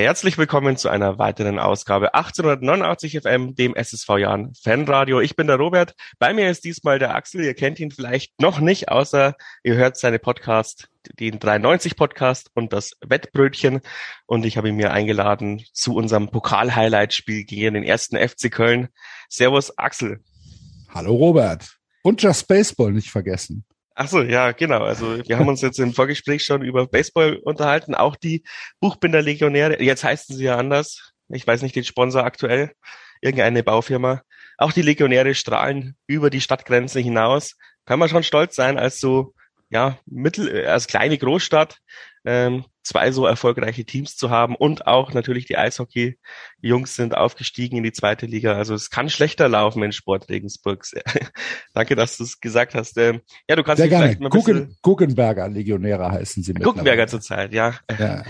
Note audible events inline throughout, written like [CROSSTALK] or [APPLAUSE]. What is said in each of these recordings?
Herzlich willkommen zu einer weiteren Ausgabe 1889 FM, dem SSV Jahren Fanradio. Ich bin der Robert. Bei mir ist diesmal der Axel. Ihr kennt ihn vielleicht noch nicht, außer ihr hört seine Podcast, den 93 Podcast und das Wettbrötchen. Und ich habe ihn mir eingeladen zu unserem Pokal-Highlight-Spiel gegen den ersten FC Köln. Servus, Axel. Hallo, Robert. Und Just Baseball nicht vergessen. Ach so, ja, genau. Also wir haben uns jetzt im Vorgespräch schon über Baseball unterhalten. Auch die Buchbinder-Legionäre, jetzt heißen sie ja anders. Ich weiß nicht den Sponsor aktuell, irgendeine Baufirma. Auch die Legionäre strahlen über die Stadtgrenze hinaus. Kann man schon stolz sein als so ja, mittel, äh, als kleine Großstadt ähm, zwei so erfolgreiche Teams zu haben und auch natürlich die Eishockey-Jungs sind aufgestiegen in die zweite Liga. Also es kann schlechter laufen in Sport Regensburg. [LAUGHS] Danke, dass du es gesagt hast. Ähm, ja, du kannst Sehr gerne. Vielleicht mal Gucken, Guckenberger Legionäre heißen sie. Guckenberger zurzeit, ja. ja.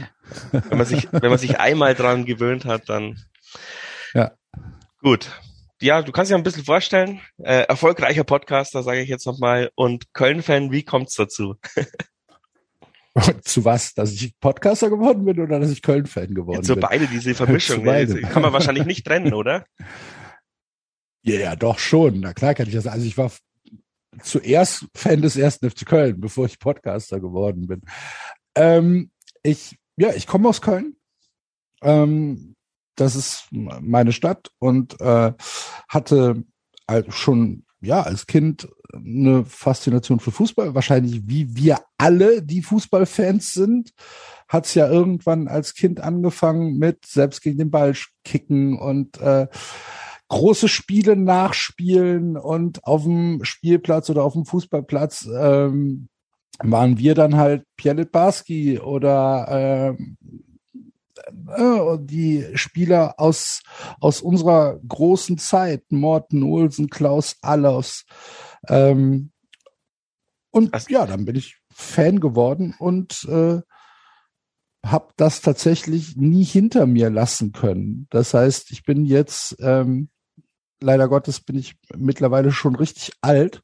wenn man sich, wenn man sich einmal dran gewöhnt hat, dann. Ja. Gut ja, du kannst dir ein bisschen vorstellen, äh, erfolgreicher Podcaster, sage ich jetzt nochmal, und Köln-Fan, wie kommt's dazu? [LAUGHS] Zu was? Dass ich Podcaster geworden bin oder dass ich Köln-Fan geworden Zu bin? Zu beide, diese Vermischung. beide. Kann man wahrscheinlich nicht trennen, oder? [LAUGHS] Ja, ja, doch schon. Na klar kann ich das. Also ich war zuerst Fan des ersten FC Köln, bevor ich Podcaster geworden bin. Ähm, ich, ja, ich komme aus Köln. Ähm, das ist meine Stadt und äh, hatte schon ja als Kind eine Faszination für Fußball. Wahrscheinlich wie wir alle, die Fußballfans sind, hat es ja irgendwann als Kind angefangen mit selbst gegen den Ball kicken und äh, große Spiele nachspielen und auf dem Spielplatz oder auf dem Fußballplatz ähm, waren wir dann halt Pierre Barski oder äh, äh, die Spieler aus, aus unserer großen Zeit, Morten Olsen, Klaus Allers. Ähm, und Was? ja, dann bin ich Fan geworden und äh, habe das tatsächlich nie hinter mir lassen können. Das heißt, ich bin jetzt, ähm, leider Gottes, bin ich mittlerweile schon richtig alt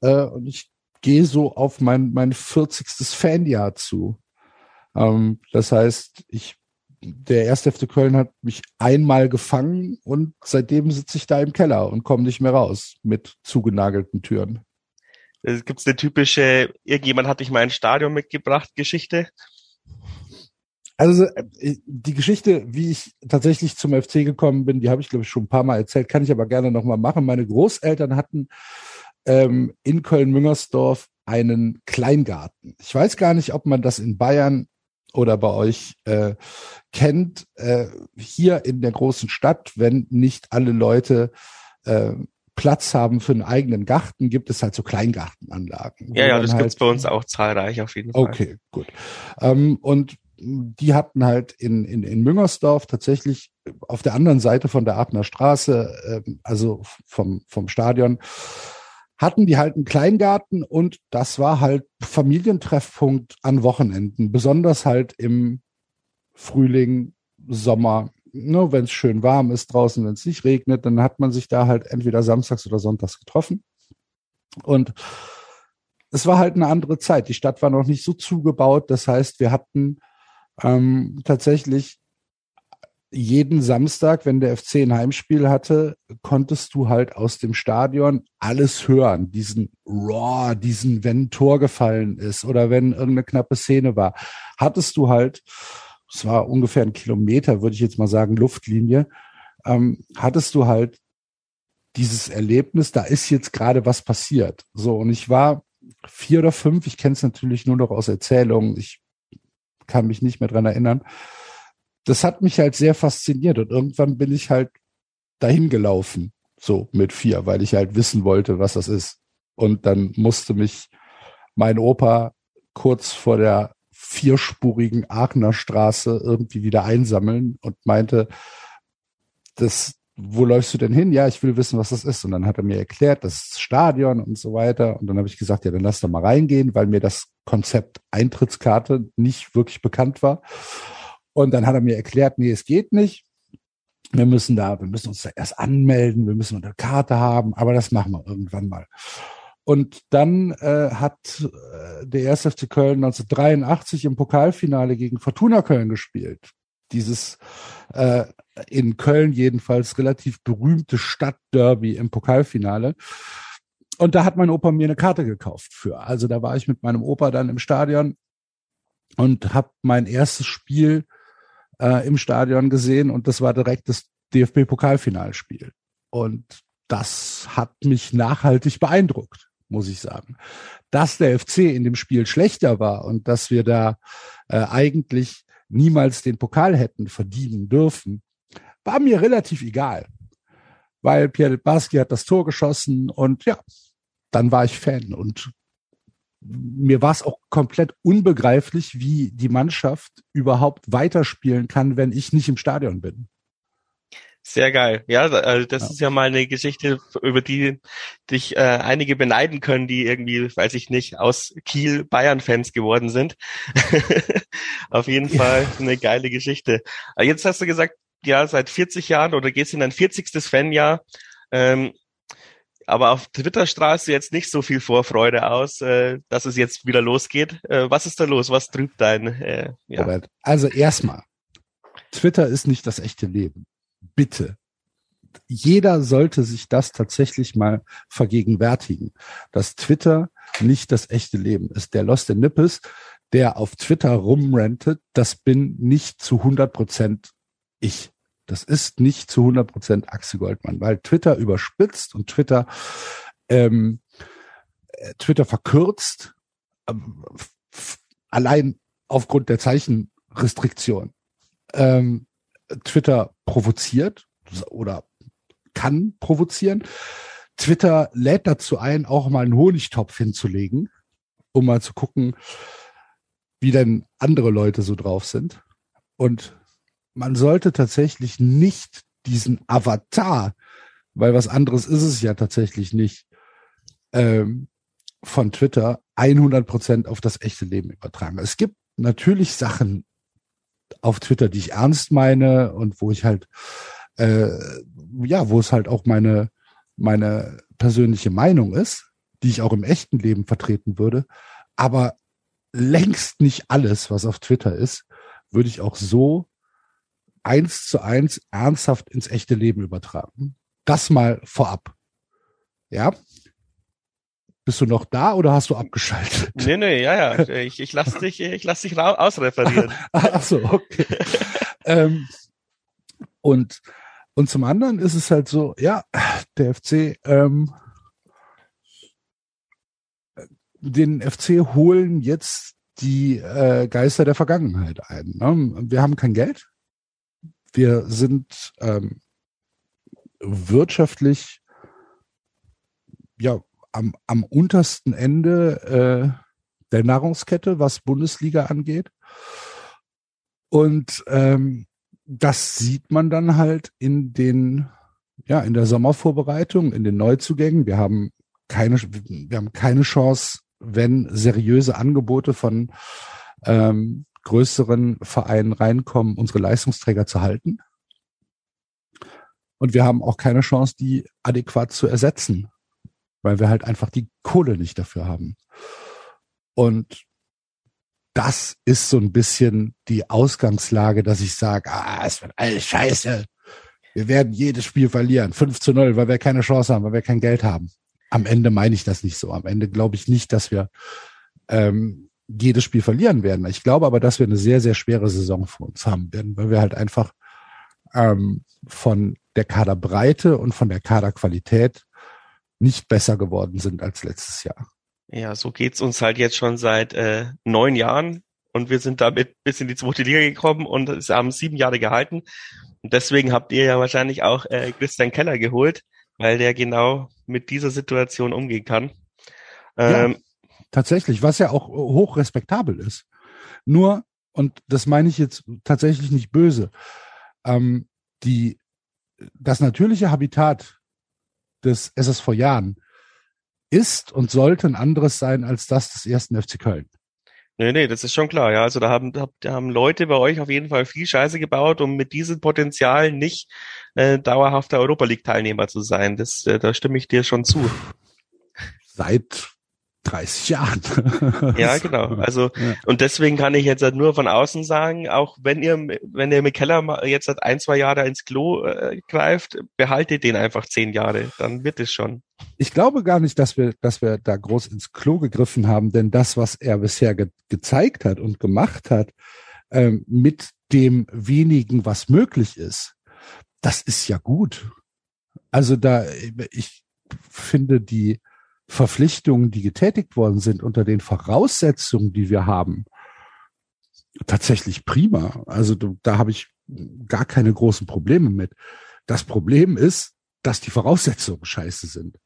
äh, und ich gehe so auf mein, mein 40. Fanjahr zu. Ähm, das heißt, ich der erste FC Köln hat mich einmal gefangen und seitdem sitze ich da im Keller und komme nicht mehr raus mit zugenagelten Türen. Gibt es eine typische, irgendjemand hat dich mal ins Stadion mitgebracht, Geschichte? Also äh, die Geschichte, wie ich tatsächlich zum FC gekommen bin, die habe ich glaube ich schon ein paar Mal erzählt, kann ich aber gerne nochmal machen. Meine Großeltern hatten ähm, in Köln-Müngersdorf einen Kleingarten. Ich weiß gar nicht, ob man das in Bayern oder bei euch äh, kennt, äh, hier in der großen Stadt, wenn nicht alle Leute äh, Platz haben für einen eigenen Garten, gibt es halt so Kleingartenanlagen. Ja, ja, das halt, gibt's bei uns auch zahlreich auf jeden Fall. Okay, gut. Ähm, und die hatten halt in, in, in Müngersdorf tatsächlich auf der anderen Seite von der Aachener Straße, äh, also vom, vom Stadion, hatten die halt einen Kleingarten und das war halt Familientreffpunkt an Wochenenden, besonders halt im Frühling, Sommer, ne, wenn es schön warm ist draußen, wenn es nicht regnet, dann hat man sich da halt entweder samstags oder sonntags getroffen. Und es war halt eine andere Zeit. Die Stadt war noch nicht so zugebaut. Das heißt, wir hatten ähm, tatsächlich jeden Samstag, wenn der FC ein Heimspiel hatte, konntest du halt aus dem Stadion alles hören. Diesen Raw, diesen, wenn ein Tor gefallen ist oder wenn irgendeine knappe Szene war, hattest du halt, es war ungefähr ein Kilometer, würde ich jetzt mal sagen, Luftlinie, ähm, hattest du halt dieses Erlebnis, da ist jetzt gerade was passiert. So, und ich war vier oder fünf, ich kenne es natürlich nur noch aus Erzählungen, ich kann mich nicht mehr dran erinnern das hat mich halt sehr fasziniert und irgendwann bin ich halt dahin gelaufen, so mit vier, weil ich halt wissen wollte, was das ist. Und dann musste mich mein Opa kurz vor der vierspurigen Aachener Straße irgendwie wieder einsammeln und meinte, das, wo läufst du denn hin? Ja, ich will wissen, was das ist. Und dann hat er mir erklärt, das Stadion und so weiter. Und dann habe ich gesagt, ja, dann lass doch mal reingehen, weil mir das Konzept Eintrittskarte nicht wirklich bekannt war. Und dann hat er mir erklärt, nee, es geht nicht. Wir müssen da, wir müssen uns da erst anmelden, wir müssen eine Karte haben, aber das machen wir irgendwann mal. Und dann äh, hat äh, der 1. FC Köln 1983 im Pokalfinale gegen Fortuna Köln gespielt. dieses äh, in Köln jedenfalls relativ berühmte Stadtderby im Pokalfinale. Und da hat mein Opa mir eine Karte gekauft für. Also da war ich mit meinem Opa dann im Stadion und habe mein erstes Spiel äh, im Stadion gesehen und das war direkt das DFB-Pokalfinalspiel. Und das hat mich nachhaltig beeindruckt, muss ich sagen. Dass der FC in dem Spiel schlechter war und dass wir da äh, eigentlich niemals den Pokal hätten verdienen dürfen, war mir relativ egal. Weil Pierre Baski hat das Tor geschossen und ja, dann war ich Fan und mir war es auch komplett unbegreiflich, wie die Mannschaft überhaupt weiterspielen kann, wenn ich nicht im Stadion bin. Sehr geil. Ja, also das ja. ist ja mal eine Geschichte, über die dich äh, einige beneiden können, die irgendwie, weiß ich nicht, aus Kiel Bayern-Fans geworden sind. [LAUGHS] Auf jeden Fall eine geile Geschichte. Jetzt hast du gesagt, ja, seit 40 Jahren oder gehst in dein 40. Fanjahr. Ähm, aber auf Twitter strahlst du jetzt nicht so viel Vorfreude aus, äh, dass es jetzt wieder losgeht. Äh, was ist da los? Was trübt dein? Äh, ja. Robert, also erstmal, Twitter ist nicht das echte Leben. Bitte. Jeder sollte sich das tatsächlich mal vergegenwärtigen, dass Twitter nicht das echte Leben ist. Der Lost in Nippes, der auf Twitter rumrentet, das bin nicht zu 100 Prozent ich. Das ist nicht zu 100 Prozent Axel Goldmann, weil Twitter überspitzt und Twitter, ähm, äh, Twitter verkürzt, ähm, allein aufgrund der Zeichenrestriktion. Ähm, Twitter provoziert oder kann provozieren. Twitter lädt dazu ein, auch mal einen Honigtopf hinzulegen, um mal zu gucken, wie denn andere Leute so drauf sind. Und man sollte tatsächlich nicht diesen Avatar, weil was anderes ist es ja tatsächlich nicht, ähm, von Twitter 100 Prozent auf das echte Leben übertragen. Es gibt natürlich Sachen auf Twitter, die ich ernst meine und wo ich halt, äh, ja, wo es halt auch meine, meine persönliche Meinung ist, die ich auch im echten Leben vertreten würde. Aber längst nicht alles, was auf Twitter ist, würde ich auch so eins zu eins ernsthaft ins echte Leben übertragen. Das mal vorab. Ja. Bist du noch da oder hast du abgeschaltet? Nee, nee, ja, ja. Ich, ich lass dich, ich lass dich ausreferieren. [LAUGHS] Ach so, okay. ähm, und, und zum anderen ist es halt so, ja, der FC, ähm, den FC holen jetzt die äh, Geister der Vergangenheit ein. Ne? Wir haben kein Geld. Wir sind ähm, wirtschaftlich ja am, am untersten Ende äh, der Nahrungskette, was Bundesliga angeht. Und ähm, das sieht man dann halt in den, ja, in der Sommervorbereitung, in den Neuzugängen. Wir haben keine, wir haben keine Chance, wenn seriöse Angebote von ähm, größeren Vereinen reinkommen, unsere Leistungsträger zu halten. Und wir haben auch keine Chance, die adäquat zu ersetzen, weil wir halt einfach die Kohle nicht dafür haben. Und das ist so ein bisschen die Ausgangslage, dass ich sage, ah, es wird alles scheiße. Wir werden jedes Spiel verlieren. 5 zu 0, weil wir keine Chance haben, weil wir kein Geld haben. Am Ende meine ich das nicht so. Am Ende glaube ich nicht, dass wir ähm, jedes Spiel verlieren werden. Ich glaube aber, dass wir eine sehr, sehr schwere Saison vor uns haben werden, weil wir halt einfach ähm, von der Kaderbreite und von der Kaderqualität nicht besser geworden sind als letztes Jahr. Ja, so geht's uns halt jetzt schon seit äh, neun Jahren und wir sind damit bis in die zweite Liga gekommen und es haben sieben Jahre gehalten. Und deswegen habt ihr ja wahrscheinlich auch äh, Christian Keller geholt, weil der genau mit dieser Situation umgehen kann. Ähm, ja. Tatsächlich, was ja auch hoch respektabel ist. Nur, und das meine ich jetzt tatsächlich nicht böse, ähm, die, das natürliche Habitat des SSV Jahren ist und sollte ein anderes sein als das des ersten FC Köln. Nee, nee, das ist schon klar, ja. Also da haben, da haben Leute bei euch auf jeden Fall viel Scheiße gebaut, um mit diesem Potenzial nicht äh, dauerhafter Europa League Teilnehmer zu sein. Das, äh, da stimme ich dir schon zu. Seit 30 Jahren. [LAUGHS] ja, genau. Also ja. und deswegen kann ich jetzt halt nur von außen sagen, auch wenn ihr wenn ihr McKellar jetzt halt ein zwei Jahre ins Klo äh, greift, behaltet den einfach zehn Jahre, dann wird es schon. Ich glaube gar nicht, dass wir dass wir da groß ins Klo gegriffen haben, denn das, was er bisher ge gezeigt hat und gemacht hat, ähm, mit dem wenigen, was möglich ist, das ist ja gut. Also da ich finde die Verpflichtungen, die getätigt worden sind, unter den Voraussetzungen, die wir haben, tatsächlich prima. Also da habe ich gar keine großen Probleme mit. Das Problem ist, dass die Voraussetzungen scheiße sind.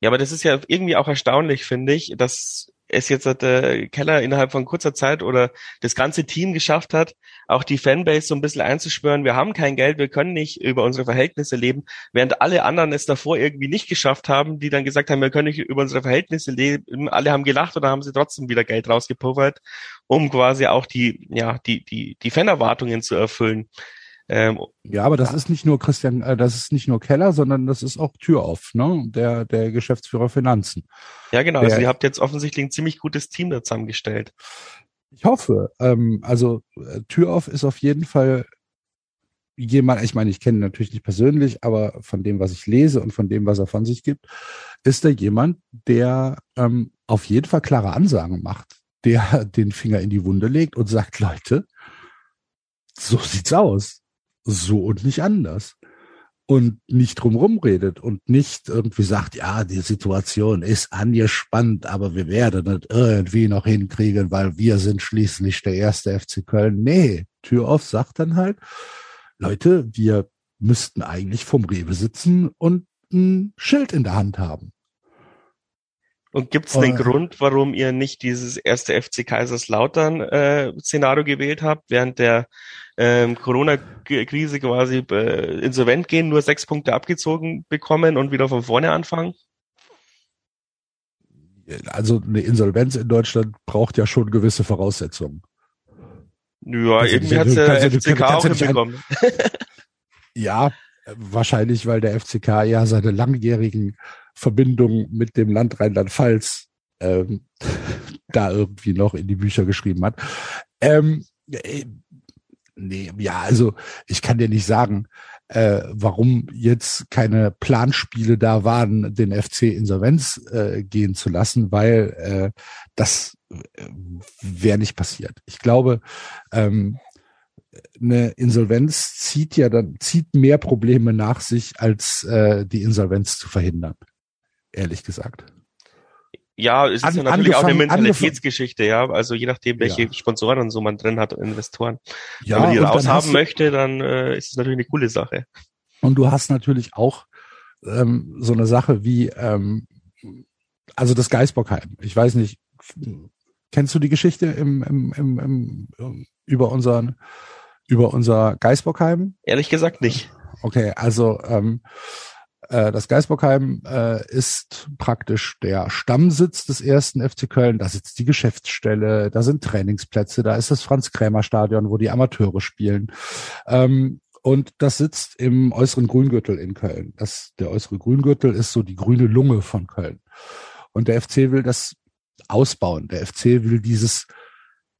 Ja, aber das ist ja irgendwie auch erstaunlich, finde ich, dass es jetzt der Keller innerhalb von kurzer Zeit oder das ganze Team geschafft hat, auch die Fanbase so ein bisschen einzuschwören, wir haben kein Geld, wir können nicht über unsere Verhältnisse leben, während alle anderen es davor irgendwie nicht geschafft haben, die dann gesagt haben, wir können nicht über unsere Verhältnisse leben. Alle haben gelacht oder haben sie trotzdem wieder Geld rausgepuffert, um quasi auch die, ja, die, die, die Fanerwartungen zu erfüllen. Ähm, ja, aber das ja. ist nicht nur Christian, äh, das ist nicht nur Keller, sondern das ist auch Türoff, ne? Der, der Geschäftsführer Finanzen. Ja, genau. Also der, also ihr habt jetzt offensichtlich ein ziemlich gutes Team da zusammengestellt. Ich hoffe. Ähm, also äh, Türoff ist auf jeden Fall jemand, ich meine, ich kenne ihn natürlich nicht persönlich, aber von dem, was ich lese und von dem, was er von sich gibt, ist er jemand, der ähm, auf jeden Fall klare Ansagen macht, der [LAUGHS] den Finger in die Wunde legt und sagt, Leute, so sieht's aus so und nicht anders. Und nicht drumherum redet und nicht irgendwie sagt, ja, die Situation ist angespannt, aber wir werden es irgendwie noch hinkriegen, weil wir sind schließlich der erste FC Köln. Nee, Tür auf sagt dann halt, Leute, wir müssten eigentlich vom Rewe sitzen und ein Schild in der Hand haben. Und gibt es einen äh, Grund, warum ihr nicht dieses erste FC Kaiserslautern äh, Szenario gewählt habt, während der ähm, Corona-Krise quasi äh, insolvent gehen, nur sechs Punkte abgezogen bekommen und wieder von vorne anfangen? Also eine Insolvenz in Deutschland braucht ja schon gewisse Voraussetzungen. Ja, also, irgendwie hat der FCK auch hinbekommen. [LAUGHS] ja, wahrscheinlich, weil der FCK ja seine langjährigen Verbindungen mit dem Land Rheinland-Pfalz ähm, [LAUGHS] da irgendwie noch in die Bücher geschrieben hat. Ähm, äh, nee, ja, also ich kann dir nicht sagen, äh, warum jetzt keine Planspiele da waren, den FC Insolvenz äh, gehen zu lassen, weil äh, das äh, wäre nicht passiert. Ich glaube, ähm, eine Insolvenz zieht ja dann zieht mehr Probleme nach sich, als äh, die Insolvenz zu verhindern. Ehrlich gesagt. Ja, es ist An, ja natürlich auch eine Mentalitätsgeschichte, ja. Also je nachdem, welche ja. Sponsoren und so man drin hat, Investoren. Ja, Wenn man die raushaben möchte, dann äh, ist es natürlich eine coole Sache. Und du hast natürlich auch ähm, so eine Sache wie, ähm, also das Geisbockheim. Ich weiß nicht, kennst du die Geschichte im, im, im, im, über unseren über unser Geisbockheim? Ehrlich gesagt nicht. Okay, also ähm, äh, das Geisbockheim äh, ist praktisch der Stammsitz des ersten FC Köln. Da sitzt die Geschäftsstelle, da sind Trainingsplätze, da ist das Franz-Krämer-Stadion, wo die Amateure spielen. Ähm, und das sitzt im äußeren Grüngürtel in Köln. Das, der äußere Grüngürtel ist so die grüne Lunge von Köln. Und der FC will das ausbauen. Der FC will dieses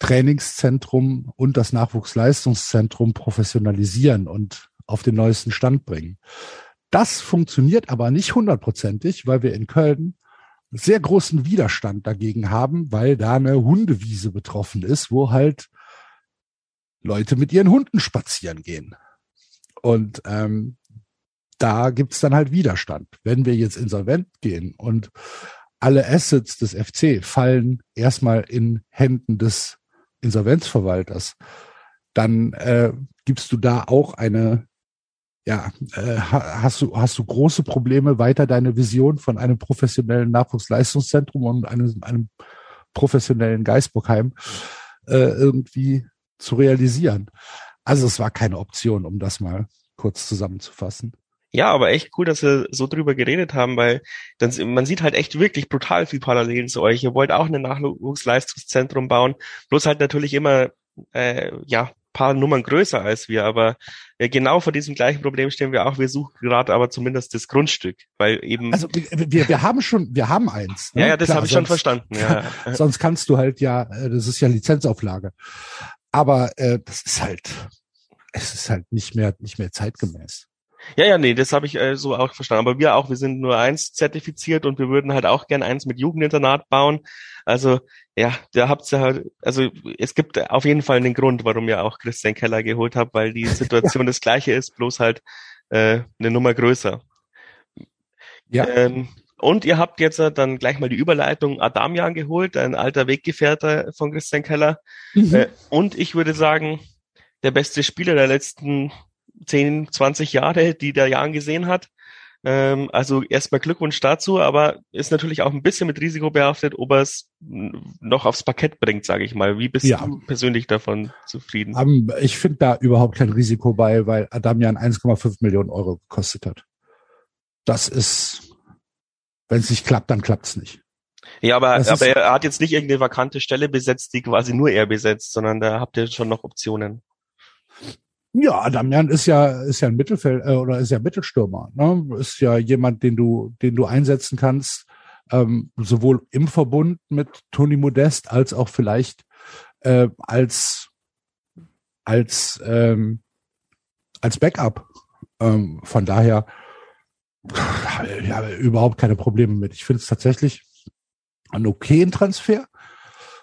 Trainingszentrum und das Nachwuchsleistungszentrum professionalisieren und auf den neuesten Stand bringen. Das funktioniert aber nicht hundertprozentig, weil wir in Köln sehr großen Widerstand dagegen haben, weil da eine Hundewiese betroffen ist, wo halt Leute mit ihren Hunden spazieren gehen. Und ähm, da gibt's dann halt Widerstand. Wenn wir jetzt insolvent gehen und alle Assets des FC fallen erstmal in Händen des Insolvenzverwalters, dann äh, gibst du da auch eine ja, äh, hast du, hast du große Probleme, weiter deine Vision von einem professionellen Nachwuchsleistungszentrum und einem, einem professionellen Geisbockheim äh, irgendwie zu realisieren. Also es war keine Option, um das mal kurz zusammenzufassen. Ja, aber echt cool, dass wir so drüber geredet haben, weil dann, man sieht halt echt wirklich brutal viel Parallelen zu euch. Ihr wollt auch ein Nachwuchsleistungszentrum bauen, bloß halt natürlich immer äh, ja paar Nummern größer als wir, aber ja, genau vor diesem gleichen Problem stehen wir auch. Wir suchen gerade aber zumindest das Grundstück, weil eben. Also wir, wir haben schon, wir haben eins. Ne? Ja, ja, das habe ich schon verstanden. Ja. [LAUGHS] sonst kannst du halt ja, äh, das ist ja Lizenzauflage. Aber äh, das ist halt, es ist halt nicht mehr, nicht mehr zeitgemäß. Ja, ja, nee, das habe ich äh, so auch verstanden. Aber wir auch, wir sind nur eins zertifiziert und wir würden halt auch gern eins mit Jugendinternat bauen. Also ja, da habt ihr halt, also es gibt auf jeden Fall einen Grund, warum ihr auch Christian Keller geholt habt, weil die [LAUGHS] Situation das gleiche ist, bloß halt äh, eine Nummer größer. Ja. Ähm, und ihr habt jetzt dann gleich mal die Überleitung Adamian geholt, ein alter Weggefährter von Christian Keller. Mhm. Äh, und ich würde sagen, der beste Spieler der letzten 10, 20 Jahre, die der Jan gesehen hat. Ähm, also erstmal Glückwunsch dazu, aber ist natürlich auch ein bisschen mit Risiko behaftet, ob er es noch aufs Parkett bringt, sage ich mal. Wie bist ja. du persönlich davon zufrieden? Um, ich finde da überhaupt kein Risiko bei, weil Adamian 1,5 Millionen Euro gekostet hat. Das ist, wenn es nicht klappt, dann klappt es nicht. Ja, aber, aber er hat jetzt nicht irgendeine vakante Stelle besetzt, die quasi nur er besetzt, sondern da habt ihr schon noch Optionen. Ja, Damian ist ja ist ja ein Mittelfeld äh, oder ist ja Mittelstürmer. Ne? Ist ja jemand, den du den du einsetzen kannst, ähm, sowohl im Verbund mit Toni Modest als auch vielleicht äh, als als ähm, als Backup. Ähm, von daher ja, überhaupt keine Probleme mit. Ich finde es tatsächlich einen okayen Transfer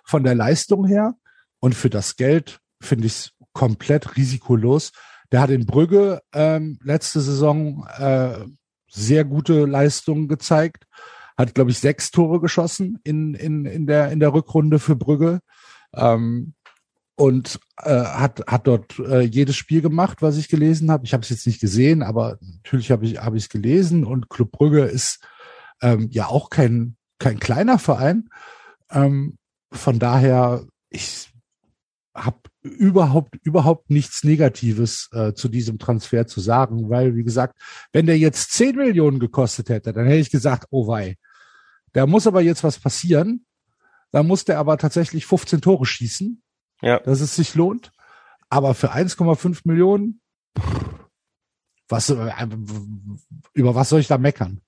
von der Leistung her und für das Geld finde ich es komplett risikolos. Der hat in Brügge ähm, letzte Saison äh, sehr gute Leistungen gezeigt, hat glaube ich sechs Tore geschossen in in in der in der Rückrunde für Brügge ähm, und äh, hat hat dort äh, jedes Spiel gemacht, was ich gelesen habe. Ich habe es jetzt nicht gesehen, aber natürlich habe ich habe ich es gelesen und Club Brügge ist ähm, ja auch kein kein kleiner Verein. Ähm, von daher ich habe überhaupt überhaupt nichts Negatives äh, zu diesem Transfer zu sagen, weil wie gesagt, wenn der jetzt 10 Millionen gekostet hätte, dann hätte ich gesagt, oh wei. Da muss aber jetzt was passieren. Da muss der aber tatsächlich 15 Tore schießen, ja. dass es sich lohnt. Aber für 1,5 Millionen, was äh, über was soll ich da meckern?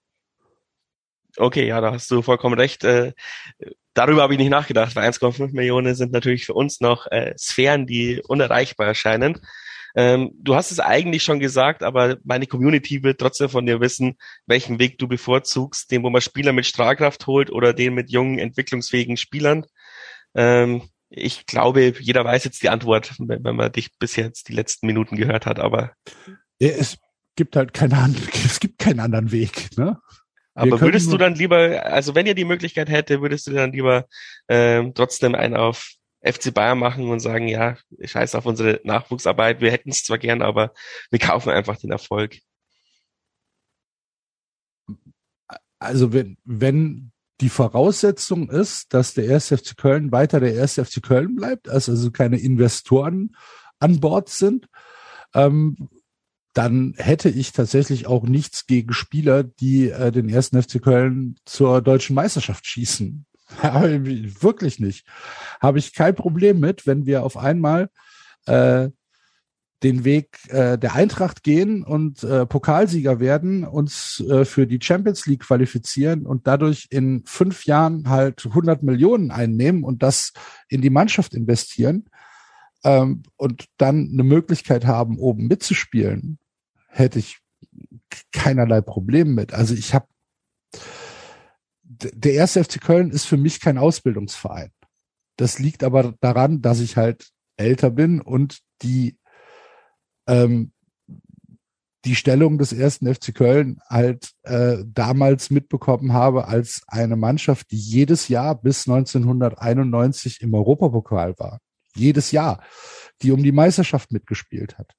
Okay, ja, da hast du vollkommen recht. Darüber habe ich nicht nachgedacht, weil 1,5 Millionen sind natürlich für uns noch äh, Sphären, die unerreichbar erscheinen. Ähm, du hast es eigentlich schon gesagt, aber meine Community wird trotzdem von dir wissen, welchen Weg du bevorzugst, den, wo man Spieler mit Strahlkraft holt oder den mit jungen, entwicklungsfähigen Spielern. Ähm, ich glaube, jeder weiß jetzt die Antwort, wenn, wenn man dich bis jetzt die letzten Minuten gehört hat, aber. Ja, es gibt halt keine, [LAUGHS] es gibt keinen anderen Weg, ne? Aber würdest du dann lieber, also wenn ihr die Möglichkeit hätte, würdest du dann lieber ähm, trotzdem einen auf FC Bayern machen und sagen, ja, ich scheiß auf unsere Nachwuchsarbeit, wir hätten es zwar gern, aber wir kaufen einfach den Erfolg. Also wenn, wenn die Voraussetzung ist, dass der 1. FC Köln weiter der 1. FC Köln bleibt, also, also keine Investoren an Bord sind, ähm, dann hätte ich tatsächlich auch nichts gegen Spieler, die äh, den ersten FC Köln zur deutschen Meisterschaft schießen. [LAUGHS] Wirklich nicht. Habe ich kein Problem mit, wenn wir auf einmal äh, den Weg äh, der Eintracht gehen und äh, Pokalsieger werden, uns äh, für die Champions League qualifizieren und dadurch in fünf Jahren halt 100 Millionen einnehmen und das in die Mannschaft investieren ähm, und dann eine Möglichkeit haben, oben mitzuspielen, hätte ich keinerlei Problem mit. Also ich habe der erste FC Köln ist für mich kein Ausbildungsverein. Das liegt aber daran, dass ich halt älter bin und die ähm, die Stellung des ersten FC Köln halt äh, damals mitbekommen habe als eine Mannschaft, die jedes Jahr bis 1991 im Europapokal war. Jedes Jahr, die um die Meisterschaft mitgespielt hat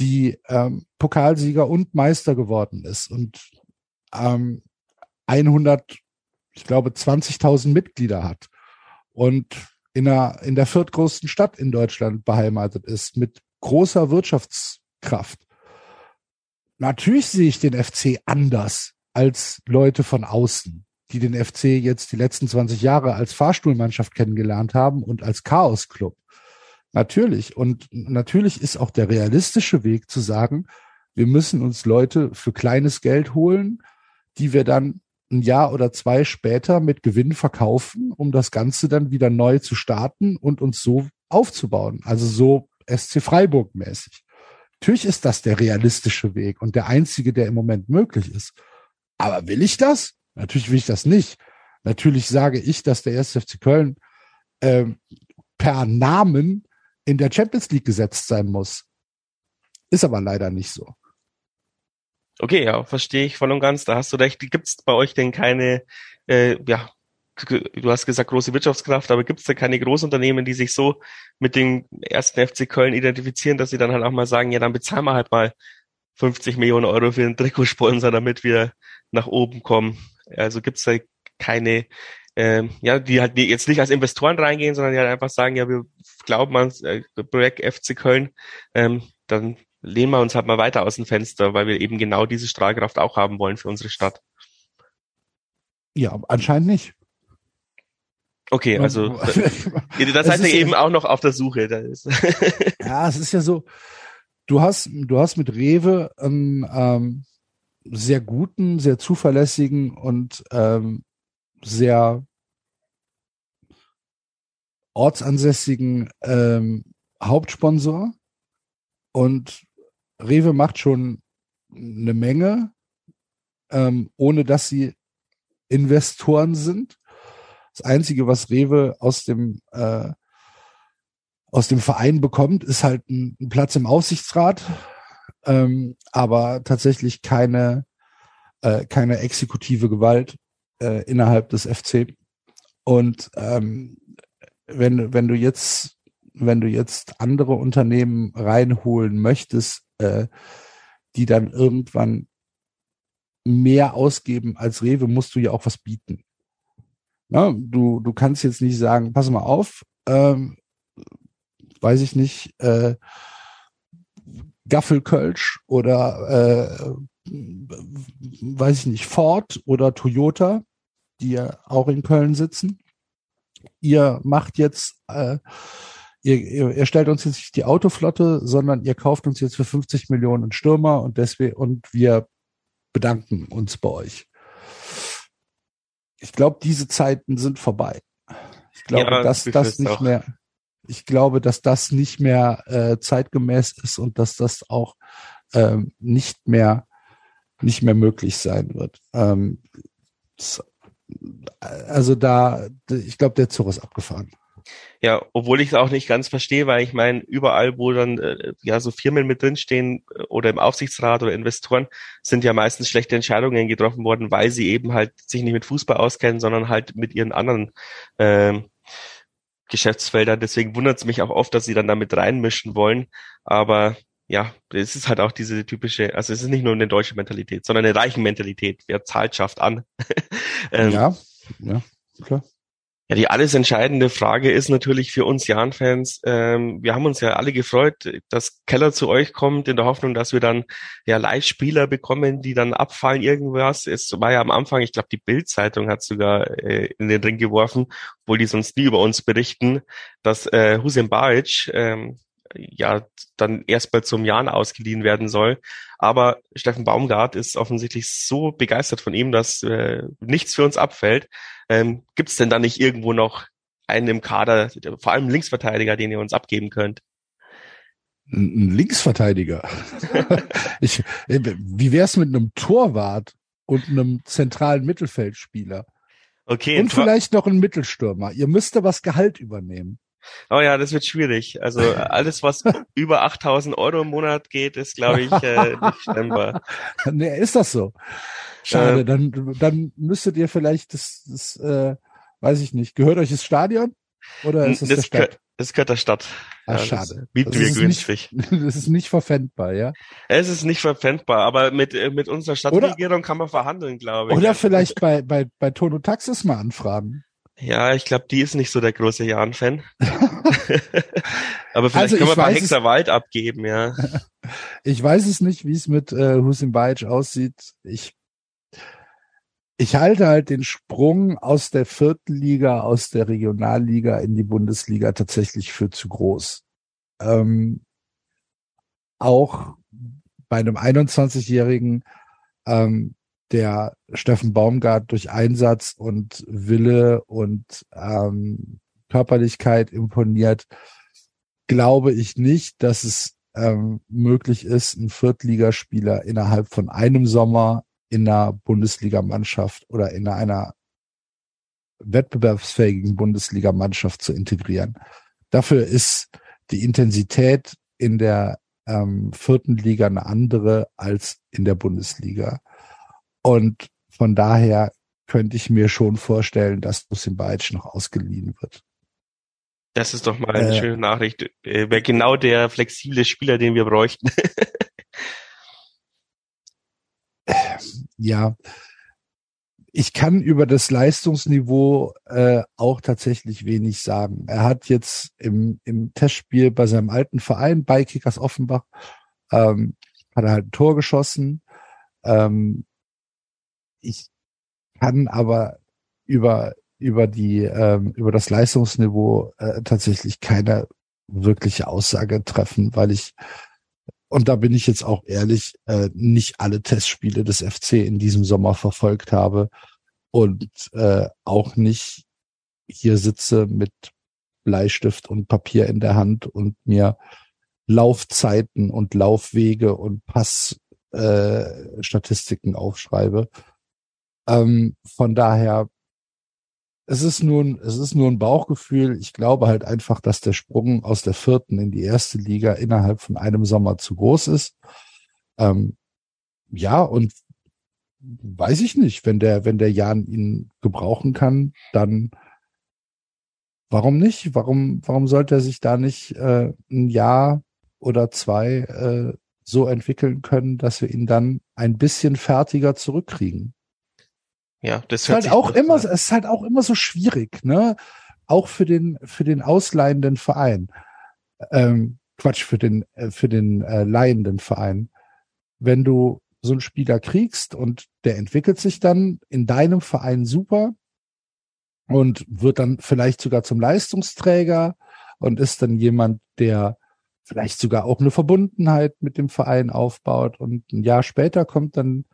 die ähm, Pokalsieger und Meister geworden ist und ähm, 100, ich glaube 20.000 Mitglieder hat und in der, in der viertgrößten Stadt in Deutschland beheimatet ist mit großer Wirtschaftskraft. Natürlich sehe ich den FC anders als Leute von außen, die den FC jetzt die letzten 20 Jahre als Fahrstuhlmannschaft kennengelernt haben und als Chaosclub. Natürlich. Und natürlich ist auch der realistische Weg zu sagen, wir müssen uns Leute für kleines Geld holen, die wir dann ein Jahr oder zwei später mit Gewinn verkaufen, um das Ganze dann wieder neu zu starten und uns so aufzubauen. Also so SC Freiburg mäßig. Natürlich ist das der realistische Weg und der einzige, der im Moment möglich ist. Aber will ich das? Natürlich will ich das nicht. Natürlich sage ich, dass der 1. FC Köln äh, per Namen in der Champions League gesetzt sein muss. Ist aber leider nicht so. Okay, ja, verstehe ich voll und ganz. Da hast du recht. Gibt es bei euch denn keine, äh, ja, du hast gesagt große Wirtschaftskraft, aber gibt es da keine Großunternehmen, die sich so mit dem ersten FC Köln identifizieren, dass sie dann halt auch mal sagen, ja, dann bezahlen wir halt mal 50 Millionen Euro für den Trikotsponsor, damit wir nach oben kommen. Also gibt es da keine, äh, ja, die halt jetzt nicht als Investoren reingehen, sondern die halt einfach sagen, ja, wir glauben an äh, Projekt FC Köln, ähm, dann lehnen wir uns halt mal weiter aus dem Fenster, weil wir eben genau diese Strahlkraft auch haben wollen für unsere Stadt. Ja, anscheinend nicht. Okay, also [LAUGHS] das heißt ja eben auch noch auf der Suche. ja, es ist ja so, du hast, du hast mit Rewe einen ähm, sehr guten, sehr zuverlässigen und ähm, sehr ortsansässigen ähm, Hauptsponsor und Rewe macht schon eine Menge, ähm, ohne dass sie Investoren sind. Das Einzige, was Rewe aus dem äh, aus dem Verein bekommt, ist halt ein, ein Platz im Aufsichtsrat, ähm, aber tatsächlich keine äh, keine exekutive Gewalt äh, innerhalb des FC. Und ähm, wenn wenn du jetzt wenn du jetzt andere Unternehmen reinholen möchtest, äh, die dann irgendwann mehr ausgeben als Rewe, musst du ja auch was bieten. Na, du, du kannst jetzt nicht sagen, pass mal auf, ähm, weiß ich nicht, äh, Gaffelkölsch oder äh, weiß ich nicht, Ford oder Toyota, die ja auch in Köln sitzen. Ihr macht jetzt äh, ihr, ihr, ihr stellt uns jetzt nicht die Autoflotte, sondern ihr kauft uns jetzt für 50 Millionen Stürmer und deswegen, und wir bedanken uns bei euch. Ich glaube, diese Zeiten sind vorbei. Ich glaube, ja, dass das nicht auch. mehr, ich glaube, dass das nicht mehr äh, zeitgemäß ist und dass das auch ähm, nicht mehr nicht mehr möglich sein wird. Ähm, also da, ich glaube, der Zug ist abgefahren. Ja, obwohl ich es auch nicht ganz verstehe, weil ich meine, überall, wo dann äh, ja so Firmen mit drinstehen äh, oder im Aufsichtsrat oder Investoren, sind ja meistens schlechte Entscheidungen getroffen worden, weil sie eben halt sich nicht mit Fußball auskennen, sondern halt mit ihren anderen äh, Geschäftsfeldern. Deswegen wundert es mich auch oft, dass sie dann damit reinmischen wollen. Aber ja, es ist halt auch diese typische, also es ist nicht nur eine deutsche Mentalität, sondern eine reichen Mentalität. Wer zahlt, schafft an. [LAUGHS] ähm, ja, ja, klar. Ja, die alles entscheidende Frage ist natürlich für uns Jan-Fans, ähm, wir haben uns ja alle gefreut, dass Keller zu euch kommt, in der Hoffnung, dass wir dann ja Live-Spieler bekommen, die dann abfallen irgendwas. Es war ja am Anfang, ich glaube, die Bild-Zeitung hat sogar äh, in den Ring geworfen, obwohl die sonst nie über uns berichten, dass äh, Hussein Baric ähm, ja dann erst bald zum Jahren ausgeliehen werden soll. Aber Steffen Baumgart ist offensichtlich so begeistert von ihm, dass äh, nichts für uns abfällt. Ähm, Gibt es denn da nicht irgendwo noch einen im Kader, vor allem Linksverteidiger, den ihr uns abgeben könnt? Ein Linksverteidiger. [LAUGHS] ich, äh, wie wär's mit einem Torwart und einem zentralen Mittelfeldspieler? Okay. Und vielleicht noch ein Mittelstürmer. Ihr müsst da was Gehalt übernehmen. Oh ja, das wird schwierig. Also alles, was über 8000 Euro im Monat geht, ist, glaube ich, äh, nicht stemmbar. [LAUGHS] Nee, ist das so? Schade, äh, dann, dann müsstet ihr vielleicht das, das äh, weiß ich nicht, gehört euch das Stadion? Oder ist es das der Stadt? Gehört, das gehört der Stadt. Ah, ja, schade. Bieten wir günstig. Nicht, [LAUGHS] das ist nicht verpfändbar, ja? Es ist nicht verpfändbar, aber mit, äh, mit unserer Stadtregierung oder, kann man verhandeln, glaube ich. Oder vielleicht bei, bei, bei Tono Taxis mal anfragen. Ja, ich glaube, die ist nicht so der große Jan-Fan. [LAUGHS] Aber vielleicht also können wir ein paar Hexer Wald abgeben, ja. [LAUGHS] Ich weiß es nicht, wie es mit äh, Husin Bajic aussieht. Ich, ich halte halt den Sprung aus der vierten Liga, aus der Regionalliga in die Bundesliga tatsächlich für zu groß. ähm, auch bei einem 21-Jährigen, ähm, der Steffen Baumgart durch Einsatz und Wille und ähm, Körperlichkeit imponiert, glaube ich nicht, dass es ähm, möglich ist, einen Viertligaspieler innerhalb von einem Sommer in einer Bundesligamannschaft oder in einer wettbewerbsfähigen Bundesligamannschaft zu integrieren. Dafür ist die Intensität in der ähm, vierten Liga eine andere als in der Bundesliga. Und von daher könnte ich mir schon vorstellen, dass Lucien Bajic noch ausgeliehen wird. Das ist doch mal eine äh, schöne Nachricht. Äh, Wäre genau der flexible Spieler, den wir bräuchten. [LAUGHS] ja, ich kann über das Leistungsniveau äh, auch tatsächlich wenig sagen. Er hat jetzt im, im Testspiel bei seinem alten Verein, bei Kickers Offenbach, ähm, hat er halt ein Tor geschossen. Ähm, ich kann aber über über die ähm, über das Leistungsniveau äh, tatsächlich keine wirkliche Aussage treffen, weil ich und da bin ich jetzt auch ehrlich, äh, nicht alle Testspiele des FC in diesem Sommer verfolgt habe und äh, auch nicht hier sitze mit Bleistift und Papier in der Hand und mir Laufzeiten und Laufwege und Passstatistiken äh, aufschreibe. Ähm, von daher es ist nur, ein, es ist nur ein Bauchgefühl. Ich glaube halt einfach, dass der Sprung aus der vierten in die erste Liga innerhalb von einem Sommer zu groß ist. Ähm, ja, und weiß ich nicht, wenn der, wenn der Jan ihn gebrauchen kann, dann warum nicht? Warum, warum sollte er sich da nicht äh, ein Jahr oder zwei äh, so entwickeln können, dass wir ihn dann ein bisschen fertiger zurückkriegen? Ja, das ist halt auch immer, es ist halt auch immer so schwierig, ne? Auch für den für den ausleihenden Verein, ähm, Quatsch für den äh, für den äh, leihenden Verein, wenn du so einen Spieler kriegst und der entwickelt sich dann in deinem Verein super und wird dann vielleicht sogar zum Leistungsträger und ist dann jemand, der vielleicht sogar auch eine Verbundenheit mit dem Verein aufbaut und ein Jahr später kommt dann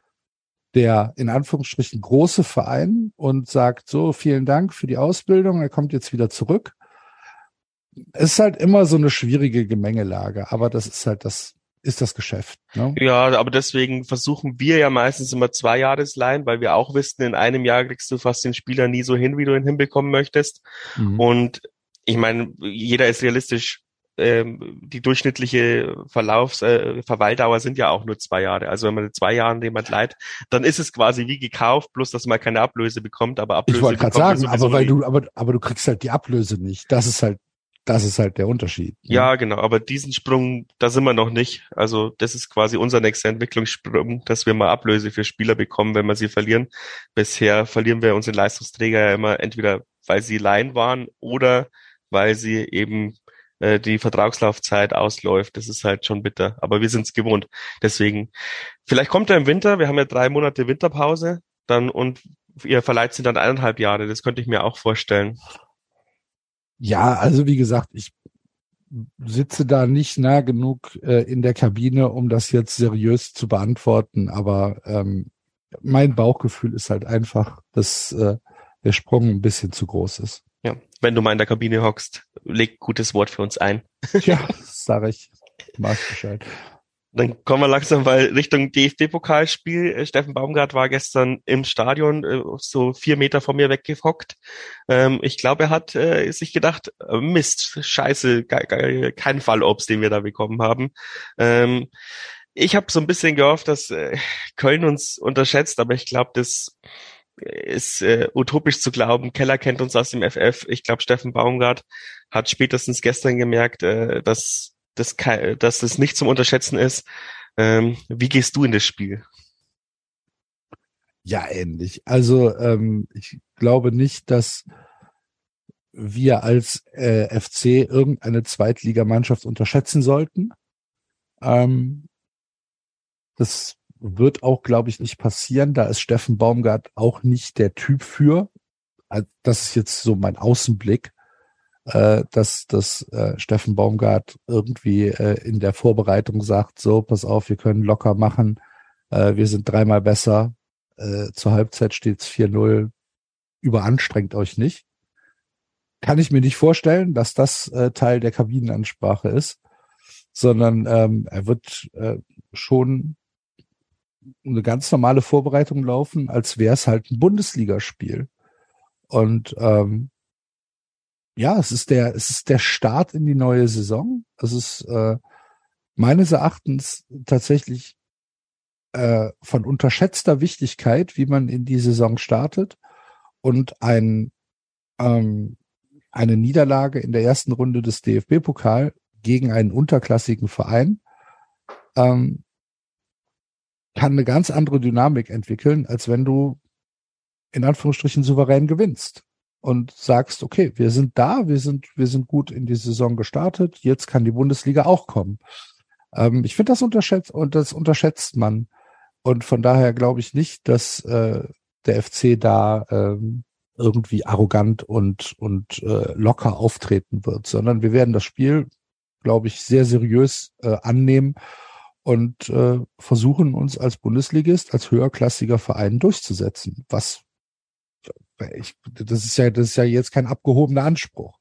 der in Anführungsstrichen große Verein und sagt so, vielen Dank für die Ausbildung, er kommt jetzt wieder zurück. Es ist halt immer so eine schwierige Gemengelage, aber das ist halt das, ist das Geschäft. Ne? Ja, aber deswegen versuchen wir ja meistens immer zwei Jahresleihen, weil wir auch wissen, in einem Jahr kriegst du fast den Spieler nie so hin, wie du ihn hinbekommen möchtest. Mhm. Und ich meine, jeder ist realistisch ähm, die durchschnittliche Verlaufs äh, Verweildauer sind ja auch nur zwei Jahre. Also wenn man zwei Jahren jemand leiht, dann ist es quasi wie gekauft, bloß dass man keine Ablöse bekommt. Aber Ablöse ich wollte gerade sagen, aber weil du, aber aber du kriegst halt die Ablöse nicht. Das ist halt das ist halt der Unterschied. Ne? Ja, genau. Aber diesen Sprung, da sind wir noch nicht. Also das ist quasi unser nächster Entwicklungssprung, dass wir mal Ablöse für Spieler bekommen, wenn wir sie verlieren. Bisher verlieren wir unsere Leistungsträger ja immer entweder, weil sie Laien waren oder weil sie eben äh, die Vertragslaufzeit ausläuft. Das ist halt schon bitter. Aber wir sind es gewohnt. Deswegen, vielleicht kommt er im Winter. Wir haben ja drei Monate Winterpause. Dann und ihr verleiht sie dann eineinhalb Jahre. Das könnte ich mir auch vorstellen. Ja, also wie gesagt, ich sitze da nicht nah genug äh, in der Kabine, um das jetzt seriös zu beantworten. Aber ähm, mein Bauchgefühl ist halt einfach, dass äh, der Sprung ein bisschen zu groß ist. Wenn du mal in der Kabine hockst, leg gutes Wort für uns ein. Ja, [LAUGHS] sag ich. Mach Bescheid. Dann kommen wir langsam mal Richtung DFB-Pokalspiel. Äh, Steffen Baumgart war gestern im Stadion äh, so vier Meter von mir weggehockt. Ähm, ich glaube, er hat äh, sich gedacht, Mist, scheiße, kein Fallobst, den wir da bekommen haben. Ähm, ich habe so ein bisschen gehofft, dass Köln uns unterschätzt, aber ich glaube, das ist äh, utopisch zu glauben. Keller kennt uns aus dem FF. Ich glaube, Steffen Baumgart hat spätestens gestern gemerkt, äh, dass, das, dass das nicht zum Unterschätzen ist. Ähm, wie gehst du in das Spiel? Ja, ähnlich. Also ähm, ich glaube nicht, dass wir als äh, FC irgendeine Zweitligamannschaft unterschätzen sollten. Ähm, das wird auch, glaube ich, nicht passieren. Da ist Steffen Baumgart auch nicht der Typ für. Das ist jetzt so mein Außenblick. äh, dass, dass äh, Steffen Baumgart irgendwie äh, in der Vorbereitung sagt, so, pass auf, wir können locker machen, wir sind dreimal besser, zur Halbzeit steht's 4-0, überanstrengt euch nicht. Kann ich mir nicht vorstellen, dass das Teil der Kabinenansprache ist, sondern ähm, er wird schon eine ganz normale Vorbereitung laufen, als wäre es halt ein Bundesligaspiel. Und ähm, ja, es ist der, es ist der Start in die neue Saison. Es ist äh, meines Erachtens tatsächlich äh, von unterschätzter Wichtigkeit, wie man in die Saison startet und ein ähm, eine Niederlage in der ersten Runde des DFB-Pokal gegen einen unterklassigen Verein ähm, kann eine ganz andere Dynamik entwickeln, als wenn du in Anführungsstrichen souverän gewinnst und sagst, okay, wir sind da, wir sind, wir sind gut in die Saison gestartet, jetzt kann die Bundesliga auch kommen. Ähm, ich finde, das unterschätzt und das unterschätzt man. Und von daher glaube ich nicht, dass äh, der FC da ähm, irgendwie arrogant und, und äh, locker auftreten wird, sondern wir werden das Spiel, glaube ich, sehr seriös äh, annehmen und äh, versuchen uns als Bundesligist, als höherklassiger Verein durchzusetzen. Was ich, das ist ja, das ist ja jetzt kein abgehobener Anspruch.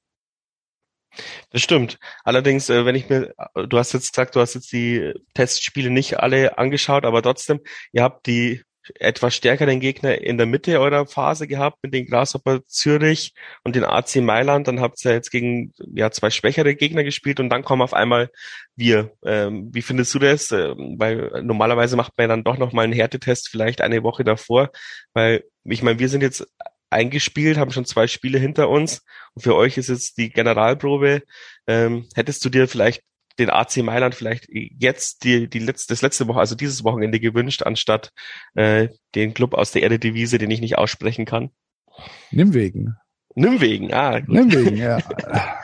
Das stimmt. Allerdings, äh, wenn ich mir, du hast jetzt gesagt, du hast jetzt die Testspiele nicht alle angeschaut, aber trotzdem, ihr habt die etwas stärkeren Gegner in der Mitte eurer Phase gehabt mit den Grasshopper Zürich und den AC Mailand. Dann habt ihr jetzt gegen ja zwei schwächere Gegner gespielt und dann kommen auf einmal wir. Ähm, wie findest du das? Ähm, weil normalerweise macht man ja dann doch noch mal einen Härtetest vielleicht eine Woche davor, weil ich meine, wir sind jetzt eingespielt, haben schon zwei Spiele hinter uns und für euch ist jetzt die Generalprobe. Ähm, hättest du dir vielleicht den AC Mailand vielleicht jetzt die, die letzte, das letzte Woche, also dieses Wochenende gewünscht, anstatt äh, den Club aus der Erde-Devise, den ich nicht aussprechen kann. Nimwegen. Nimwegen, ah. Gut. Nimwegen, ja. [LAUGHS]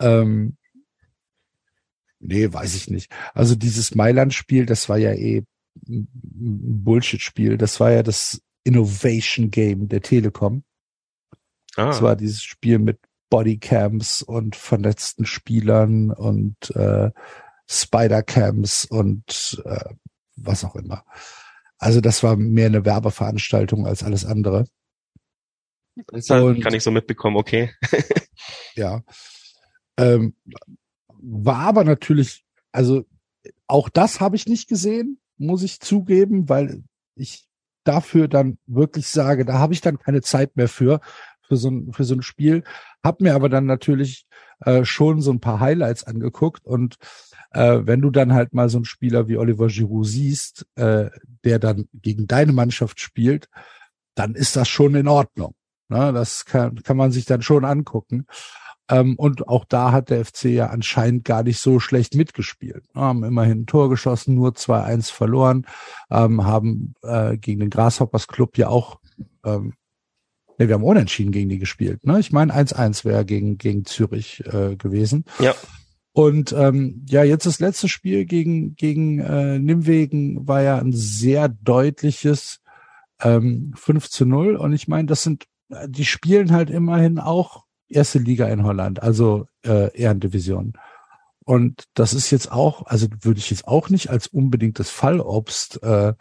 ähm, nee, weiß ich nicht. Also dieses Mailand-Spiel, das war ja eh ein Bullshit-Spiel. Das war ja das Innovation Game der Telekom. Ah. Das war dieses Spiel mit Bodycams und vernetzten Spielern und äh, Spidercams und äh, was auch immer. Also das war mehr eine Werbeveranstaltung als alles andere. Das und, kann ich so mitbekommen, okay. [LAUGHS] ja. Ähm, war aber natürlich, also auch das habe ich nicht gesehen, muss ich zugeben, weil ich dafür dann wirklich sage, da habe ich dann keine Zeit mehr für, für so ein, für so ein Spiel. Hab mir aber dann natürlich äh, schon so ein paar Highlights angeguckt und äh, wenn du dann halt mal so einen Spieler wie Oliver Giroud siehst, äh, der dann gegen deine Mannschaft spielt, dann ist das schon in Ordnung. Ne? Das kann, kann man sich dann schon angucken. Ähm, und auch da hat der FC ja anscheinend gar nicht so schlecht mitgespielt. Ne? Haben immerhin ein Tor geschossen, nur 2-1 verloren, ähm, haben äh, gegen den Grasshoppers Club ja auch ähm, Ne, wir haben unentschieden gegen die gespielt. Ne? Ich meine, 1-1 wäre gegen, gegen Zürich äh, gewesen. Ja. Und ähm, ja, jetzt das letzte Spiel gegen, gegen äh, Nimwegen war ja ein sehr deutliches ähm, 5 zu 0. Und ich meine, das sind, die spielen halt immerhin auch erste Liga in Holland, also äh, Ehrendivision. Und das ist jetzt auch, also würde ich jetzt auch nicht als unbedingtes Fallobst äh,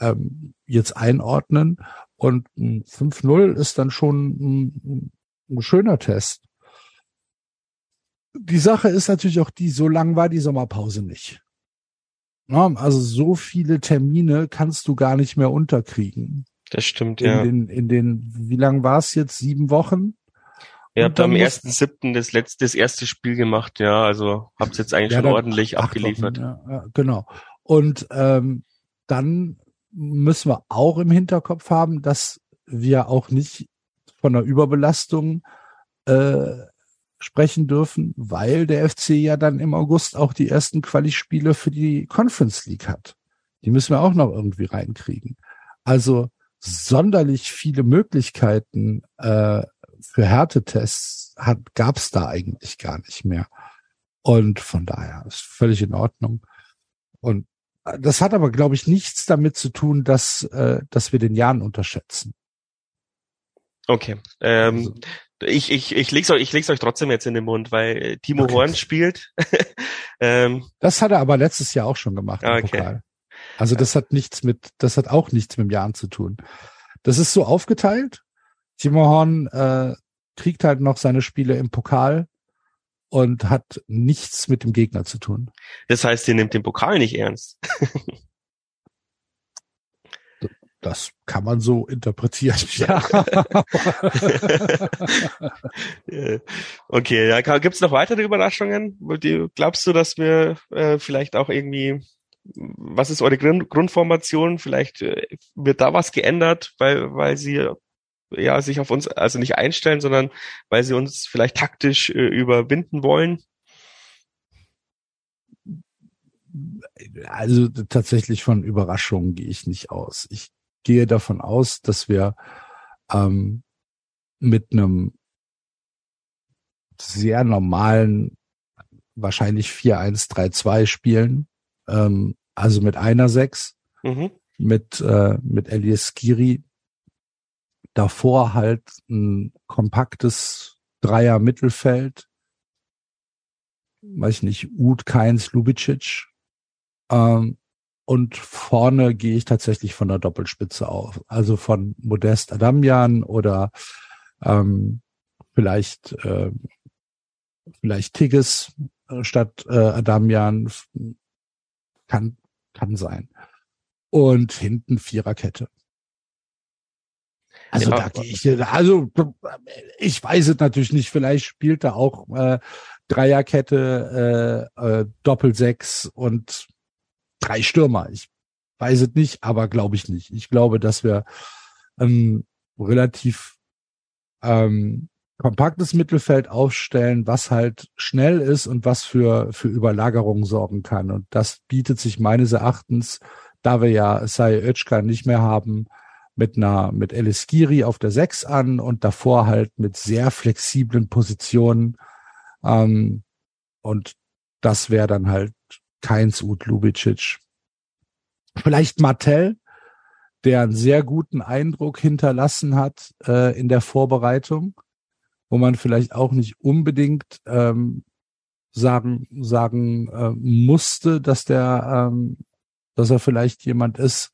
ähm, jetzt einordnen. Und 5-0 ist dann schon ein, ein schöner Test. Die Sache ist natürlich auch die, so lang war die Sommerpause nicht. Also so viele Termine kannst du gar nicht mehr unterkriegen. Das stimmt, in ja. Den, in den, wie lang war es jetzt? Sieben Wochen? Ihr habt am ersten siebten das letzte, das erste Spiel gemacht, ja. Also habt jetzt eigentlich ja, schon ordentlich abgeliefert. Wochen, ja, ja, genau. Und ähm, dann müssen wir auch im Hinterkopf haben, dass wir auch nicht von einer Überbelastung äh, sprechen dürfen, weil der FC ja dann im August auch die ersten Quali-Spiele für die Conference League hat. Die müssen wir auch noch irgendwie reinkriegen. Also sonderlich viele Möglichkeiten äh, für Härtetests gab es da eigentlich gar nicht mehr. Und von daher ist völlig in Ordnung. Und das hat aber, glaube ich, nichts damit zu tun, dass, äh, dass wir den Jan unterschätzen. Okay. Ähm, also. Ich, ich, ich leg's euch, ich leg's euch trotzdem jetzt in den Mund, weil äh, Timo okay. Horn spielt. [LAUGHS] ähm, das hat er aber letztes Jahr auch schon gemacht. Im okay. Pokal. Also das hat nichts mit, das hat auch nichts mit dem Jahren zu tun. Das ist so aufgeteilt. Timo Horn äh, kriegt halt noch seine Spiele im Pokal und hat nichts mit dem Gegner zu tun. Das heißt, ihr nehmt den Pokal nicht ernst. [LAUGHS] Das kann man so interpretieren. Ja. [LAUGHS] [LAUGHS] okay, ja, gibt's noch weitere Überraschungen? Glaubst du, dass wir äh, vielleicht auch irgendwie, was ist eure Grund Grundformation? Vielleicht äh, wird da was geändert, weil, weil sie ja sich auf uns also nicht einstellen, sondern weil sie uns vielleicht taktisch äh, überwinden wollen? Also tatsächlich von Überraschungen gehe ich nicht aus. Ich gehe davon aus, dass wir ähm, mit einem sehr normalen, wahrscheinlich 4-1-3-2 spielen, ähm, also mit einer Sechs, mhm. mit, äh, mit Elias Skiri. Davor halt ein kompaktes Dreier-Mittelfeld, weiß ich nicht, Ud, Keins, Lubicic. Ähm, und vorne gehe ich tatsächlich von der Doppelspitze auf. Also von Modest Adamian oder ähm, vielleicht äh, vielleicht Tigges äh, statt äh, Adamian kann kann sein. Und hinten Viererkette. Also ja, da gehe ich, also ich weiß es natürlich nicht. Vielleicht spielt er auch äh, Dreierkette, äh, äh, Doppelsechs und drei Stürmer. Ich weiß es nicht, aber glaube ich nicht. Ich glaube, dass wir ein relativ ähm, kompaktes Mittelfeld aufstellen, was halt schnell ist und was für, für Überlagerung sorgen kann. Und das bietet sich meines Erachtens, da wir ja Sai Özkan nicht mehr haben, mit einer, mit Eliskiri auf der Sechs an und davor halt mit sehr flexiblen Positionen. Ähm, und das wäre dann halt Keins Ud Lubicic. Vielleicht Martell, der einen sehr guten Eindruck hinterlassen hat äh, in der Vorbereitung, wo man vielleicht auch nicht unbedingt ähm, sagen sagen äh, musste, dass der ähm, dass er vielleicht jemand ist,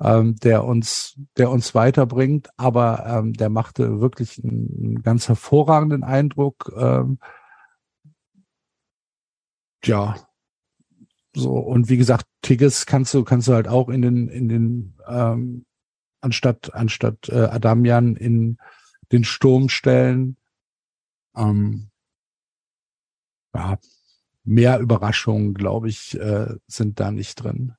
ähm, der uns der uns weiterbringt, aber ähm, der machte wirklich einen, ganz hervorragenden Eindruck. Ähm, ja, so, und wie gesagt, Tigges kannst du, kannst du halt auch in den, in den, ähm, anstatt, anstatt äh, Adamian in den Sturm stellen. Ähm, ja, mehr Überraschungen, glaube ich, äh, sind da nicht drin.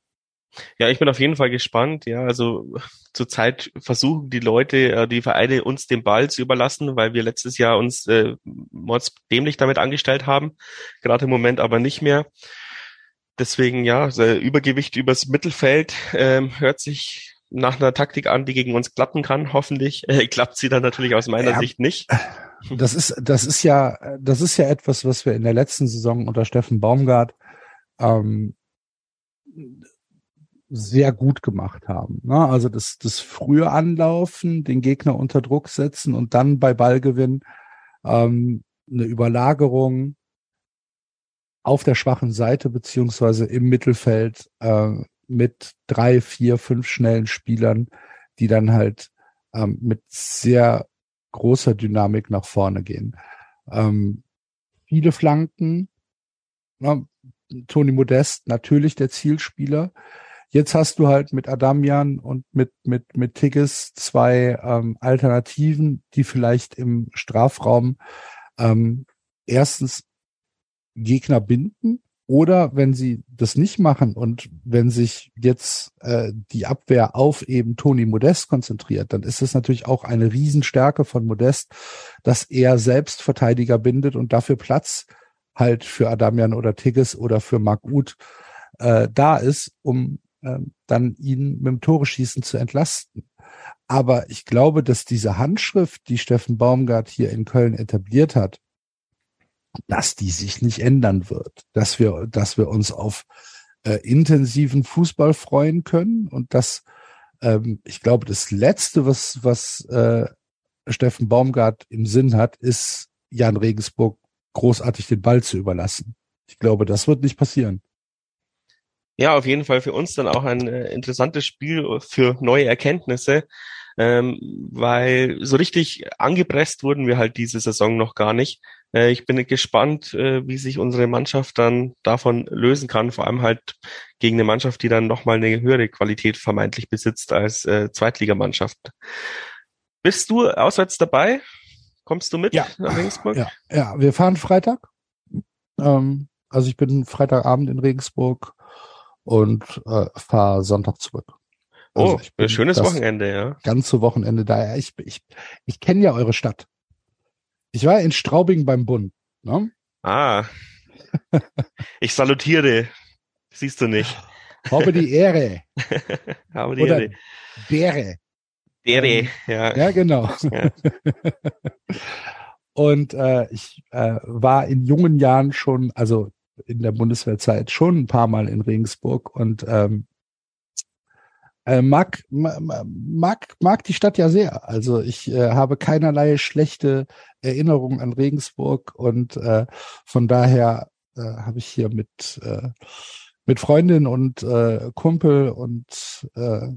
Ja, ich bin auf jeden Fall gespannt. Ja, also [LAUGHS] zurzeit versuchen die Leute, äh, die Vereine uns den Ball zu überlassen, weil wir letztes Jahr uns äh, mordsdämlich damit angestellt haben. Gerade im Moment aber nicht mehr. Deswegen ja, Übergewicht übers Mittelfeld ähm, hört sich nach einer Taktik an, die gegen uns klappen kann. Hoffentlich [LAUGHS] äh, klappt sie dann natürlich aus meiner ja, Sicht nicht. [LAUGHS] Das ist, das ist ja, das ist ja etwas, was wir in der letzten Saison unter Steffen Baumgart ähm, sehr gut gemacht haben. Ne? Also das, das frühe Anlaufen, den Gegner unter Druck setzen und dann bei Ballgewinn ähm, eine Überlagerung auf der schwachen Seite beziehungsweise im Mittelfeld äh, mit drei, vier, fünf schnellen Spielern, die dann halt ähm, mit sehr großer Dynamik nach vorne gehen. Ähm, viele Flanken. Ja, Toni Modest, natürlich der Zielspieler. Jetzt hast du halt mit Adamian und mit, mit, mit Tigges zwei ähm, Alternativen, die vielleicht im Strafraum ähm, erstens Gegner binden oder wenn sie das nicht machen und wenn sich jetzt äh, die Abwehr auf eben Toni Modest konzentriert, dann ist es natürlich auch eine Riesenstärke von Modest, dass er selbst Verteidiger bindet und dafür Platz halt für Adamian oder Tigges oder für Mark Uth äh, da ist, um dann ihn mit dem Tore schießen zu entlasten. Aber ich glaube, dass diese Handschrift, die Steffen Baumgart hier in Köln etabliert hat, dass die sich nicht ändern wird, dass wir, dass wir uns auf äh, intensiven Fußball freuen können und dass ähm, ich glaube, das Letzte, was, was äh, Steffen Baumgart im Sinn hat, ist Jan Regensburg großartig den Ball zu überlassen. Ich glaube, das wird nicht passieren. Ja, auf jeden Fall für uns dann auch ein äh, interessantes Spiel für neue Erkenntnisse, ähm, weil so richtig angepresst wurden wir halt diese Saison noch gar nicht. Äh, ich bin gespannt, äh, wie sich unsere Mannschaft dann davon lösen kann, vor allem halt gegen eine Mannschaft, die dann nochmal eine höhere Qualität vermeintlich besitzt als äh, Zweitligamannschaft. Bist du auswärts dabei? Kommst du mit ja. nach Regensburg? Ja, ja, wir fahren Freitag. Ähm, also ich bin Freitagabend in Regensburg und äh, fahre Sonntag zurück. Also oh, schönes Wochenende, ja. Ganze Wochenende da. Ich, ich, ich kenne ja eure Stadt. Ich war in Straubing beim Bund. Ne? Ah. [LAUGHS] ich salutiere. Siehst du nicht. Habe die Ehre. [LAUGHS] Habe die Oder Ehre. Dere. Dere, ähm, ja. Ja, genau. Ja. [LAUGHS] Und äh, ich äh, war in jungen Jahren schon, also in der Bundeswehrzeit schon ein paar Mal in Regensburg und ähm, äh, mag, mag, mag die Stadt ja sehr. Also ich äh, habe keinerlei schlechte Erinnerungen an Regensburg und äh, von daher äh, habe ich hier mit, äh, mit Freundin und äh, Kumpel und äh,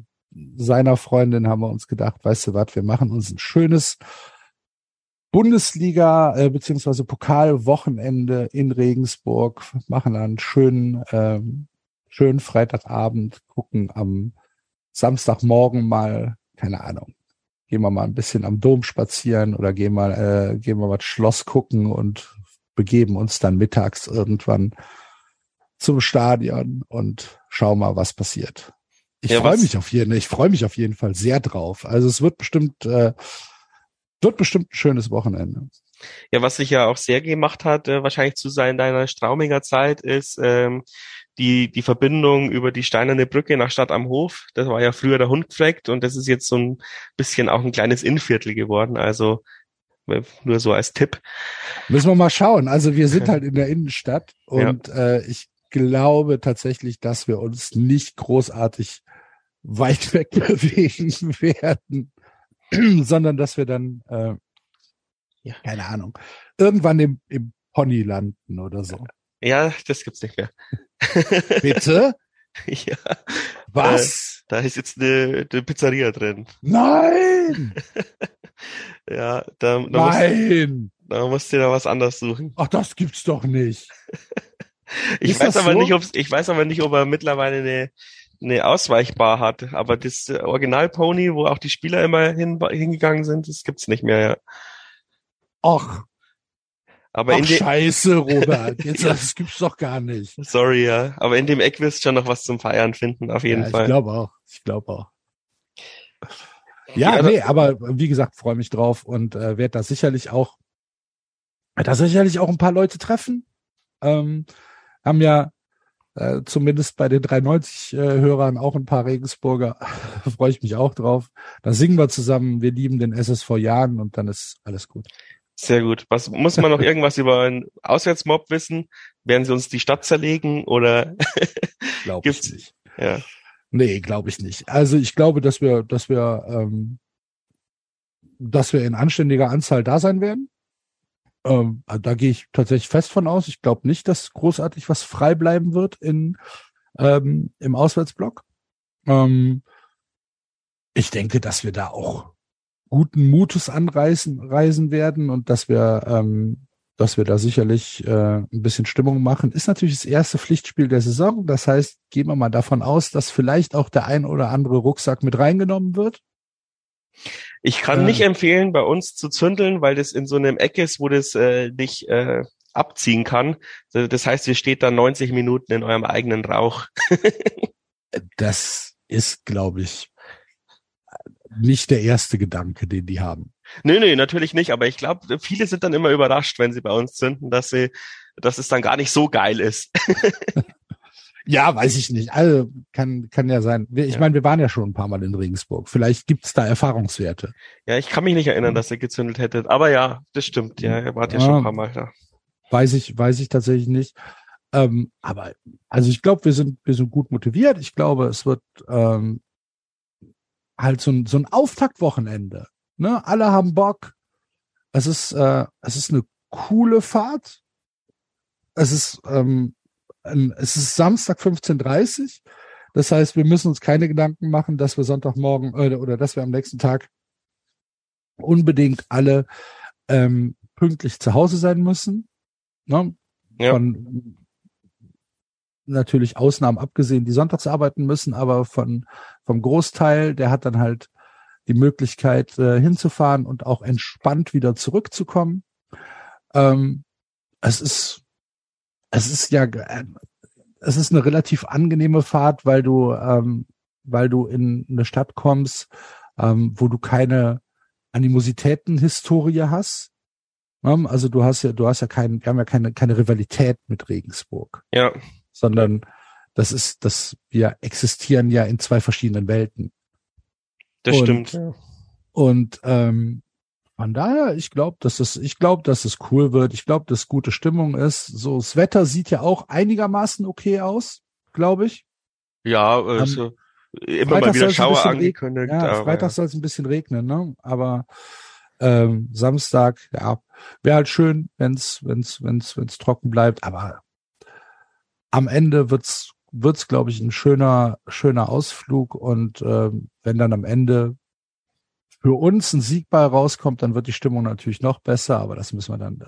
seiner Freundin haben wir uns gedacht, weißt du was, wir machen uns ein schönes Bundesliga äh, beziehungsweise Pokalwochenende in Regensburg, machen einen schönen, ähm, schönen Freitagabend, gucken am Samstagmorgen mal, keine Ahnung, gehen wir mal ein bisschen am Dom spazieren oder gehen mal, äh, gehen wir mal das Schloss gucken und begeben uns dann mittags irgendwann zum Stadion und schauen mal, was passiert. Ich ja, freue mich auf jeden, ich freue mich auf jeden Fall sehr drauf. Also es wird bestimmt, äh, wird bestimmt ein schönes Wochenende. Ja, was sich ja auch sehr gemacht hat, äh, wahrscheinlich zu sein deiner Strauminger Zeit, ist ähm, die, die Verbindung über die Steinerne Brücke nach Stadt am Hof. Das war ja früher der Hundfleck und das ist jetzt so ein bisschen auch ein kleines Innviertel geworden. Also äh, nur so als Tipp. Müssen wir mal schauen. Also wir sind [LAUGHS] halt in der Innenstadt und ja. äh, ich glaube tatsächlich, dass wir uns nicht großartig weit weg [LAUGHS] bewegen werden, [CLEARS THROAT] sondern dass wir dann, äh, ja. keine Ahnung, irgendwann im, im Pony landen oder so. Ja, das gibt's nicht mehr. [LAUGHS] Bitte? ja. Was? Äh, da ist jetzt eine, eine Pizzeria drin. Nein! [LAUGHS] ja, da, da Nein! Musst, da musst du da was anderes suchen. Ach, das gibt's doch nicht. [LAUGHS] ich ist weiß aber so? nicht, ob ich weiß aber nicht, ob er mittlerweile eine eine Ausweichbar hat, aber das Original Pony, wo auch die Spieler immer hin, hingegangen sind, das gibt's nicht mehr. Ja. Ach, aber Ach, Scheiße, Robert. [LAUGHS] Jetzt, das gibt's doch gar nicht. Sorry, ja. Aber in dem Eck wirst du schon noch was zum Feiern finden, auf jeden ja, Fall. Ich glaube auch. Ich glaube auch. Ja, ja nee, aber wie gesagt, freue mich drauf und äh, werde da sicherlich auch, da sicherlich auch ein paar Leute treffen. Ähm, haben ja äh, zumindest bei den 390-Hörern äh, auch ein paar Regensburger. [LAUGHS] freue ich mich auch drauf. Da singen wir zusammen. Wir lieben den SSV Jahren und dann ist alles gut. Sehr gut. Was muss man noch [LAUGHS] irgendwas über einen Auswärtsmob wissen? Werden sie uns die Stadt zerlegen oder [LAUGHS] glaube ich nicht? Ja. Nee, glaube ich nicht. Also ich glaube, dass wir, dass wir, ähm, dass wir in anständiger Anzahl da sein werden. Ähm, also da gehe ich tatsächlich fest von aus. Ich glaube nicht, dass großartig was frei bleiben wird in ähm, im Auswärtsblock. Ähm, ich denke, dass wir da auch guten Mutes anreisen reisen werden und dass wir, ähm, dass wir da sicherlich äh, ein bisschen Stimmung machen. Ist natürlich das erste Pflichtspiel der Saison. Das heißt, gehen wir mal davon aus, dass vielleicht auch der ein oder andere Rucksack mit reingenommen wird. Ich kann äh, nicht empfehlen, bei uns zu zündeln, weil das in so einem Eck ist, wo das äh, nicht äh, abziehen kann. Das heißt, ihr steht da 90 Minuten in eurem eigenen Rauch. [LAUGHS] das ist, glaube ich, nicht der erste Gedanke, den die haben. Nö, nö, natürlich nicht, aber ich glaube, viele sind dann immer überrascht, wenn sie bei uns zünden, dass sie, dass es dann gar nicht so geil ist. [LAUGHS] ja, weiß ich nicht. Also kann, kann ja sein. Ich ja. meine, wir waren ja schon ein paar Mal in Regensburg. Vielleicht gibt's da Erfahrungswerte. Ja, ich kann mich nicht erinnern, dass ihr gezündelt hättet. Aber ja, das stimmt. Ja, ihr wart ja, ja schon ein paar Mal da. Weiß ich, weiß ich tatsächlich nicht. Ähm, aber also ich glaube, wir sind, wir sind gut motiviert. Ich glaube, es wird ähm, halt so ein, so ein Auftaktwochenende. Ne? Alle haben Bock. Es ist, äh, es ist eine coole Fahrt. Es ist, ähm, es ist Samstag 15.30 Das heißt, wir müssen uns keine Gedanken machen, dass wir Sonntagmorgen äh, oder dass wir am nächsten Tag unbedingt alle ähm, pünktlich zu Hause sein müssen. Ne? Ja. Von natürlich Ausnahmen abgesehen, die sonntags arbeiten müssen, aber von vom Großteil, der hat dann halt die Möglichkeit äh, hinzufahren und auch entspannt wieder zurückzukommen. Ähm, es ist es ist ja es ist eine relativ angenehme Fahrt, weil du ähm, weil du in eine Stadt kommst, ähm, wo du keine Animositäten-Historie hast. Ähm, also du hast ja, du hast ja kein, wir haben ja keine, keine Rivalität mit Regensburg. Ja. Sondern das ist, dass wir existieren ja in zwei verschiedenen Welten. Das und, stimmt. Und ähm, von daher, ich glaube, dass es, ich glaube, dass es cool wird. Ich glaube, dass gute Stimmung ist. So, das Wetter sieht ja auch einigermaßen okay aus, glaube ich. Ja, also ähm, immer Freitag mal wieder Schauer angekündigt. Ja, Freitag soll es ein bisschen regnen, ne? Aber ähm, Samstag, ja, wäre halt schön, wenn's, wenn's, wenn's, wenn's trocken bleibt. Aber am Ende wird's, wird's, glaube ich, ein schöner, schöner Ausflug. Und ähm, wenn dann am Ende für uns ein Siegball rauskommt, dann wird die Stimmung natürlich noch besser. Aber das müssen wir dann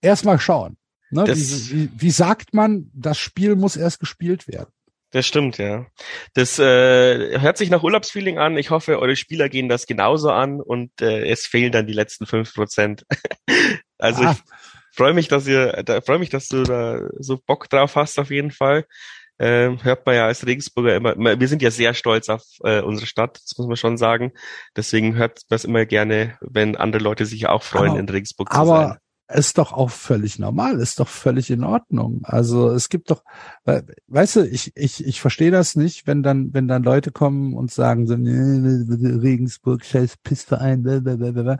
erstmal schauen. Ne? Wie, wie, wie sagt man, das Spiel muss erst gespielt werden? Das stimmt, ja. Das äh, hört sich nach Urlaubsfeeling an. Ich hoffe, eure Spieler gehen das genauso an und äh, es fehlen dann die letzten fünf Prozent. [LAUGHS] also ah. ich freue mich, dass ihr, da freue mich, dass du da so Bock drauf hast auf jeden Fall. Ähm, hört man ja als Regensburger immer, wir sind ja sehr stolz auf äh, unsere Stadt, das muss man schon sagen. Deswegen hört man es immer gerne, wenn andere Leute sich auch freuen, aber, in Regensburg zu aber, sein ist doch auch völlig normal, ist doch völlig in Ordnung. Also es gibt doch, weißt du, ich, ich, ich verstehe das nicht, wenn dann, wenn dann Leute kommen und sagen so, nee, Regensburg, scheiß Pissverein, blablabla.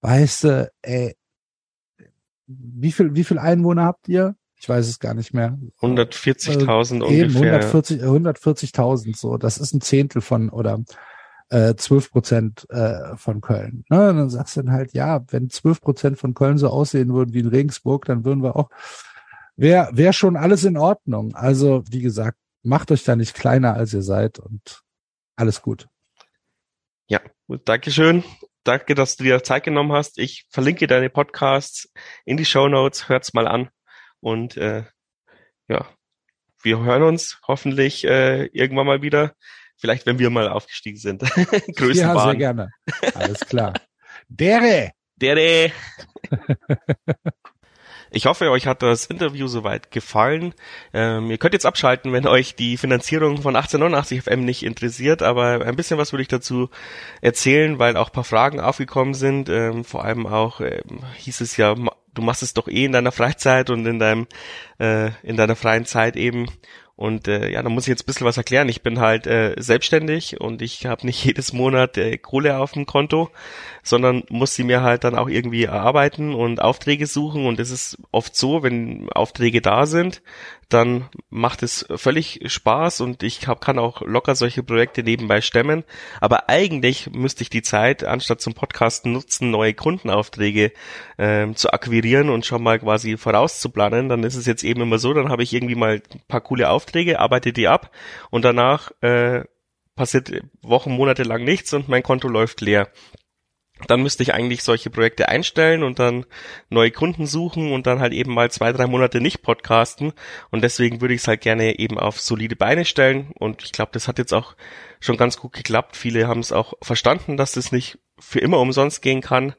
weißt du, ey, wie viel, wie viel Einwohner habt ihr? Ich weiß es gar nicht mehr. 140.000 äh, ungefähr. 140, 140.000, so. Das ist ein Zehntel von, oder äh, 12 Prozent äh, von Köln. Ne? Und dann sagst du dann halt, ja, wenn 12 Prozent von Köln so aussehen würden wie in Regensburg, dann würden wir auch, wäre wär schon alles in Ordnung. Also, wie gesagt, macht euch da nicht kleiner, als ihr seid und alles gut. Ja, gut, Dankeschön. Danke, dass du dir Zeit genommen hast. Ich verlinke deine Podcasts in die Show Notes. Hört's mal an. Und äh, ja, wir hören uns hoffentlich äh, irgendwann mal wieder. Vielleicht, wenn wir mal aufgestiegen sind. [LAUGHS] Größenbahn. Ja, sehr gerne. Alles klar. Dere! Dere! Ich hoffe, euch hat das Interview soweit gefallen. Ähm, ihr könnt jetzt abschalten, wenn euch die Finanzierung von 1889 FM nicht interessiert, aber ein bisschen was würde ich dazu erzählen, weil auch paar Fragen aufgekommen sind. Ähm, vor allem auch ähm, hieß es ja, du machst es doch eh in deiner Freizeit und in deinem äh, in deiner freien Zeit eben. Und äh, ja, da muss ich jetzt ein bisschen was erklären. Ich bin halt äh, selbstständig und ich habe nicht [LAUGHS] jedes Monat äh, Kohle auf dem Konto, sondern muss sie mir halt dann auch irgendwie erarbeiten und Aufträge suchen. Und es ist oft so, wenn Aufträge da sind, dann macht es völlig Spaß und ich hab, kann auch locker solche Projekte nebenbei stemmen. Aber eigentlich müsste ich die Zeit, anstatt zum Podcasten nutzen, neue Kundenaufträge ähm, zu akquirieren und schon mal quasi vorauszuplanen. Dann ist es jetzt eben immer so, dann habe ich irgendwie mal ein paar coole Aufträge, arbeite die ab und danach äh, passiert Wochen, Monate lang nichts und mein Konto läuft leer dann müsste ich eigentlich solche Projekte einstellen und dann neue Kunden suchen und dann halt eben mal zwei, drei Monate nicht podcasten. Und deswegen würde ich es halt gerne eben auf solide Beine stellen. Und ich glaube, das hat jetzt auch schon ganz gut geklappt. Viele haben es auch verstanden, dass das nicht für immer umsonst gehen kann.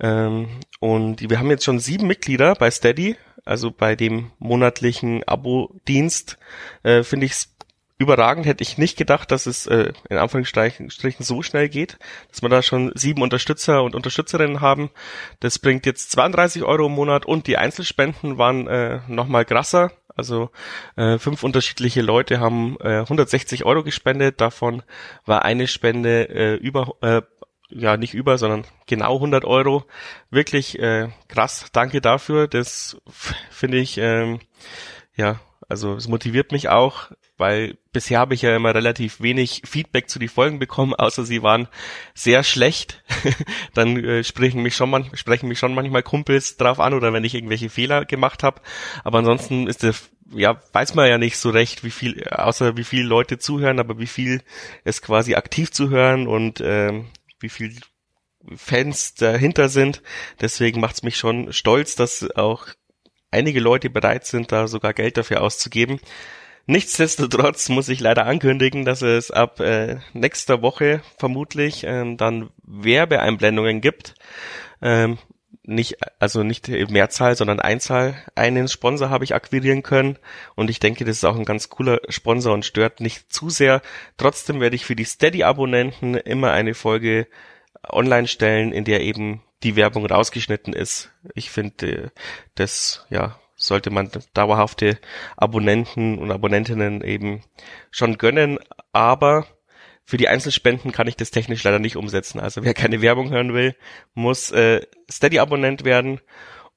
Ähm, und wir haben jetzt schon sieben Mitglieder bei Steady, also bei dem monatlichen Abo-Dienst. Äh, Finde ich es überragend hätte ich nicht gedacht, dass es äh, in Anführungsstrichen so schnell geht, dass wir da schon sieben Unterstützer und Unterstützerinnen haben. Das bringt jetzt 32 Euro im Monat und die Einzelspenden waren äh, nochmal krasser. Also äh, fünf unterschiedliche Leute haben äh, 160 Euro gespendet. Davon war eine Spende äh, über äh, ja nicht über, sondern genau 100 Euro. Wirklich äh, krass. Danke dafür. Das finde ich ähm, ja also es motiviert mich auch, weil bisher habe ich ja immer relativ wenig Feedback zu die Folgen bekommen, außer sie waren sehr schlecht. [LAUGHS] Dann äh, sprechen mich schon man, sprechen mich schon manchmal Kumpels drauf an oder wenn ich irgendwelche Fehler gemacht habe. Aber ansonsten ist der ja, weiß man ja nicht so recht, wie viel, außer wie viele Leute zuhören, aber wie viel es quasi aktiv zuhören und ähm, wie viel Fans dahinter sind. Deswegen macht es mich schon stolz, dass auch einige Leute bereit sind, da sogar Geld dafür auszugeben. Nichtsdestotrotz muss ich leider ankündigen, dass es ab äh, nächster Woche vermutlich ähm, dann Werbeeinblendungen gibt. Ähm, nicht, also nicht Mehrzahl, sondern Einzahl. Einen Sponsor habe ich akquirieren können und ich denke, das ist auch ein ganz cooler Sponsor und stört nicht zu sehr. Trotzdem werde ich für die Steady-Abonnenten immer eine Folge online stellen, in der eben die Werbung rausgeschnitten ist. Ich finde, das, ja, sollte man dauerhafte Abonnenten und Abonnentinnen eben schon gönnen, aber für die Einzelspenden kann ich das technisch leider nicht umsetzen. Also wer keine Werbung hören will, muss äh, Steady-Abonnent werden.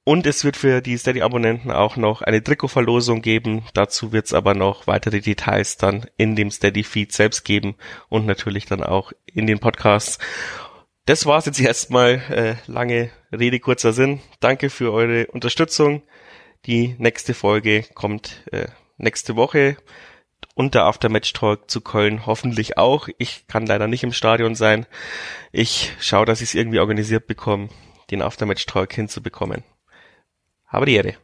Und es wird für die Steady-Abonnenten auch noch eine Trikotverlosung geben. Dazu wird es aber noch weitere Details dann in dem Steady-Feed selbst geben und natürlich dann auch in den Podcasts. Das war's jetzt erstmal. Äh, lange Rede, kurzer Sinn. Danke für eure Unterstützung. Die nächste Folge kommt äh, nächste Woche und der Aftermatch Talk zu Köln hoffentlich auch. Ich kann leider nicht im Stadion sein. Ich schaue, dass ich es irgendwie organisiert bekomme, den Aftermatch Talk hinzubekommen. Habe die Ehre.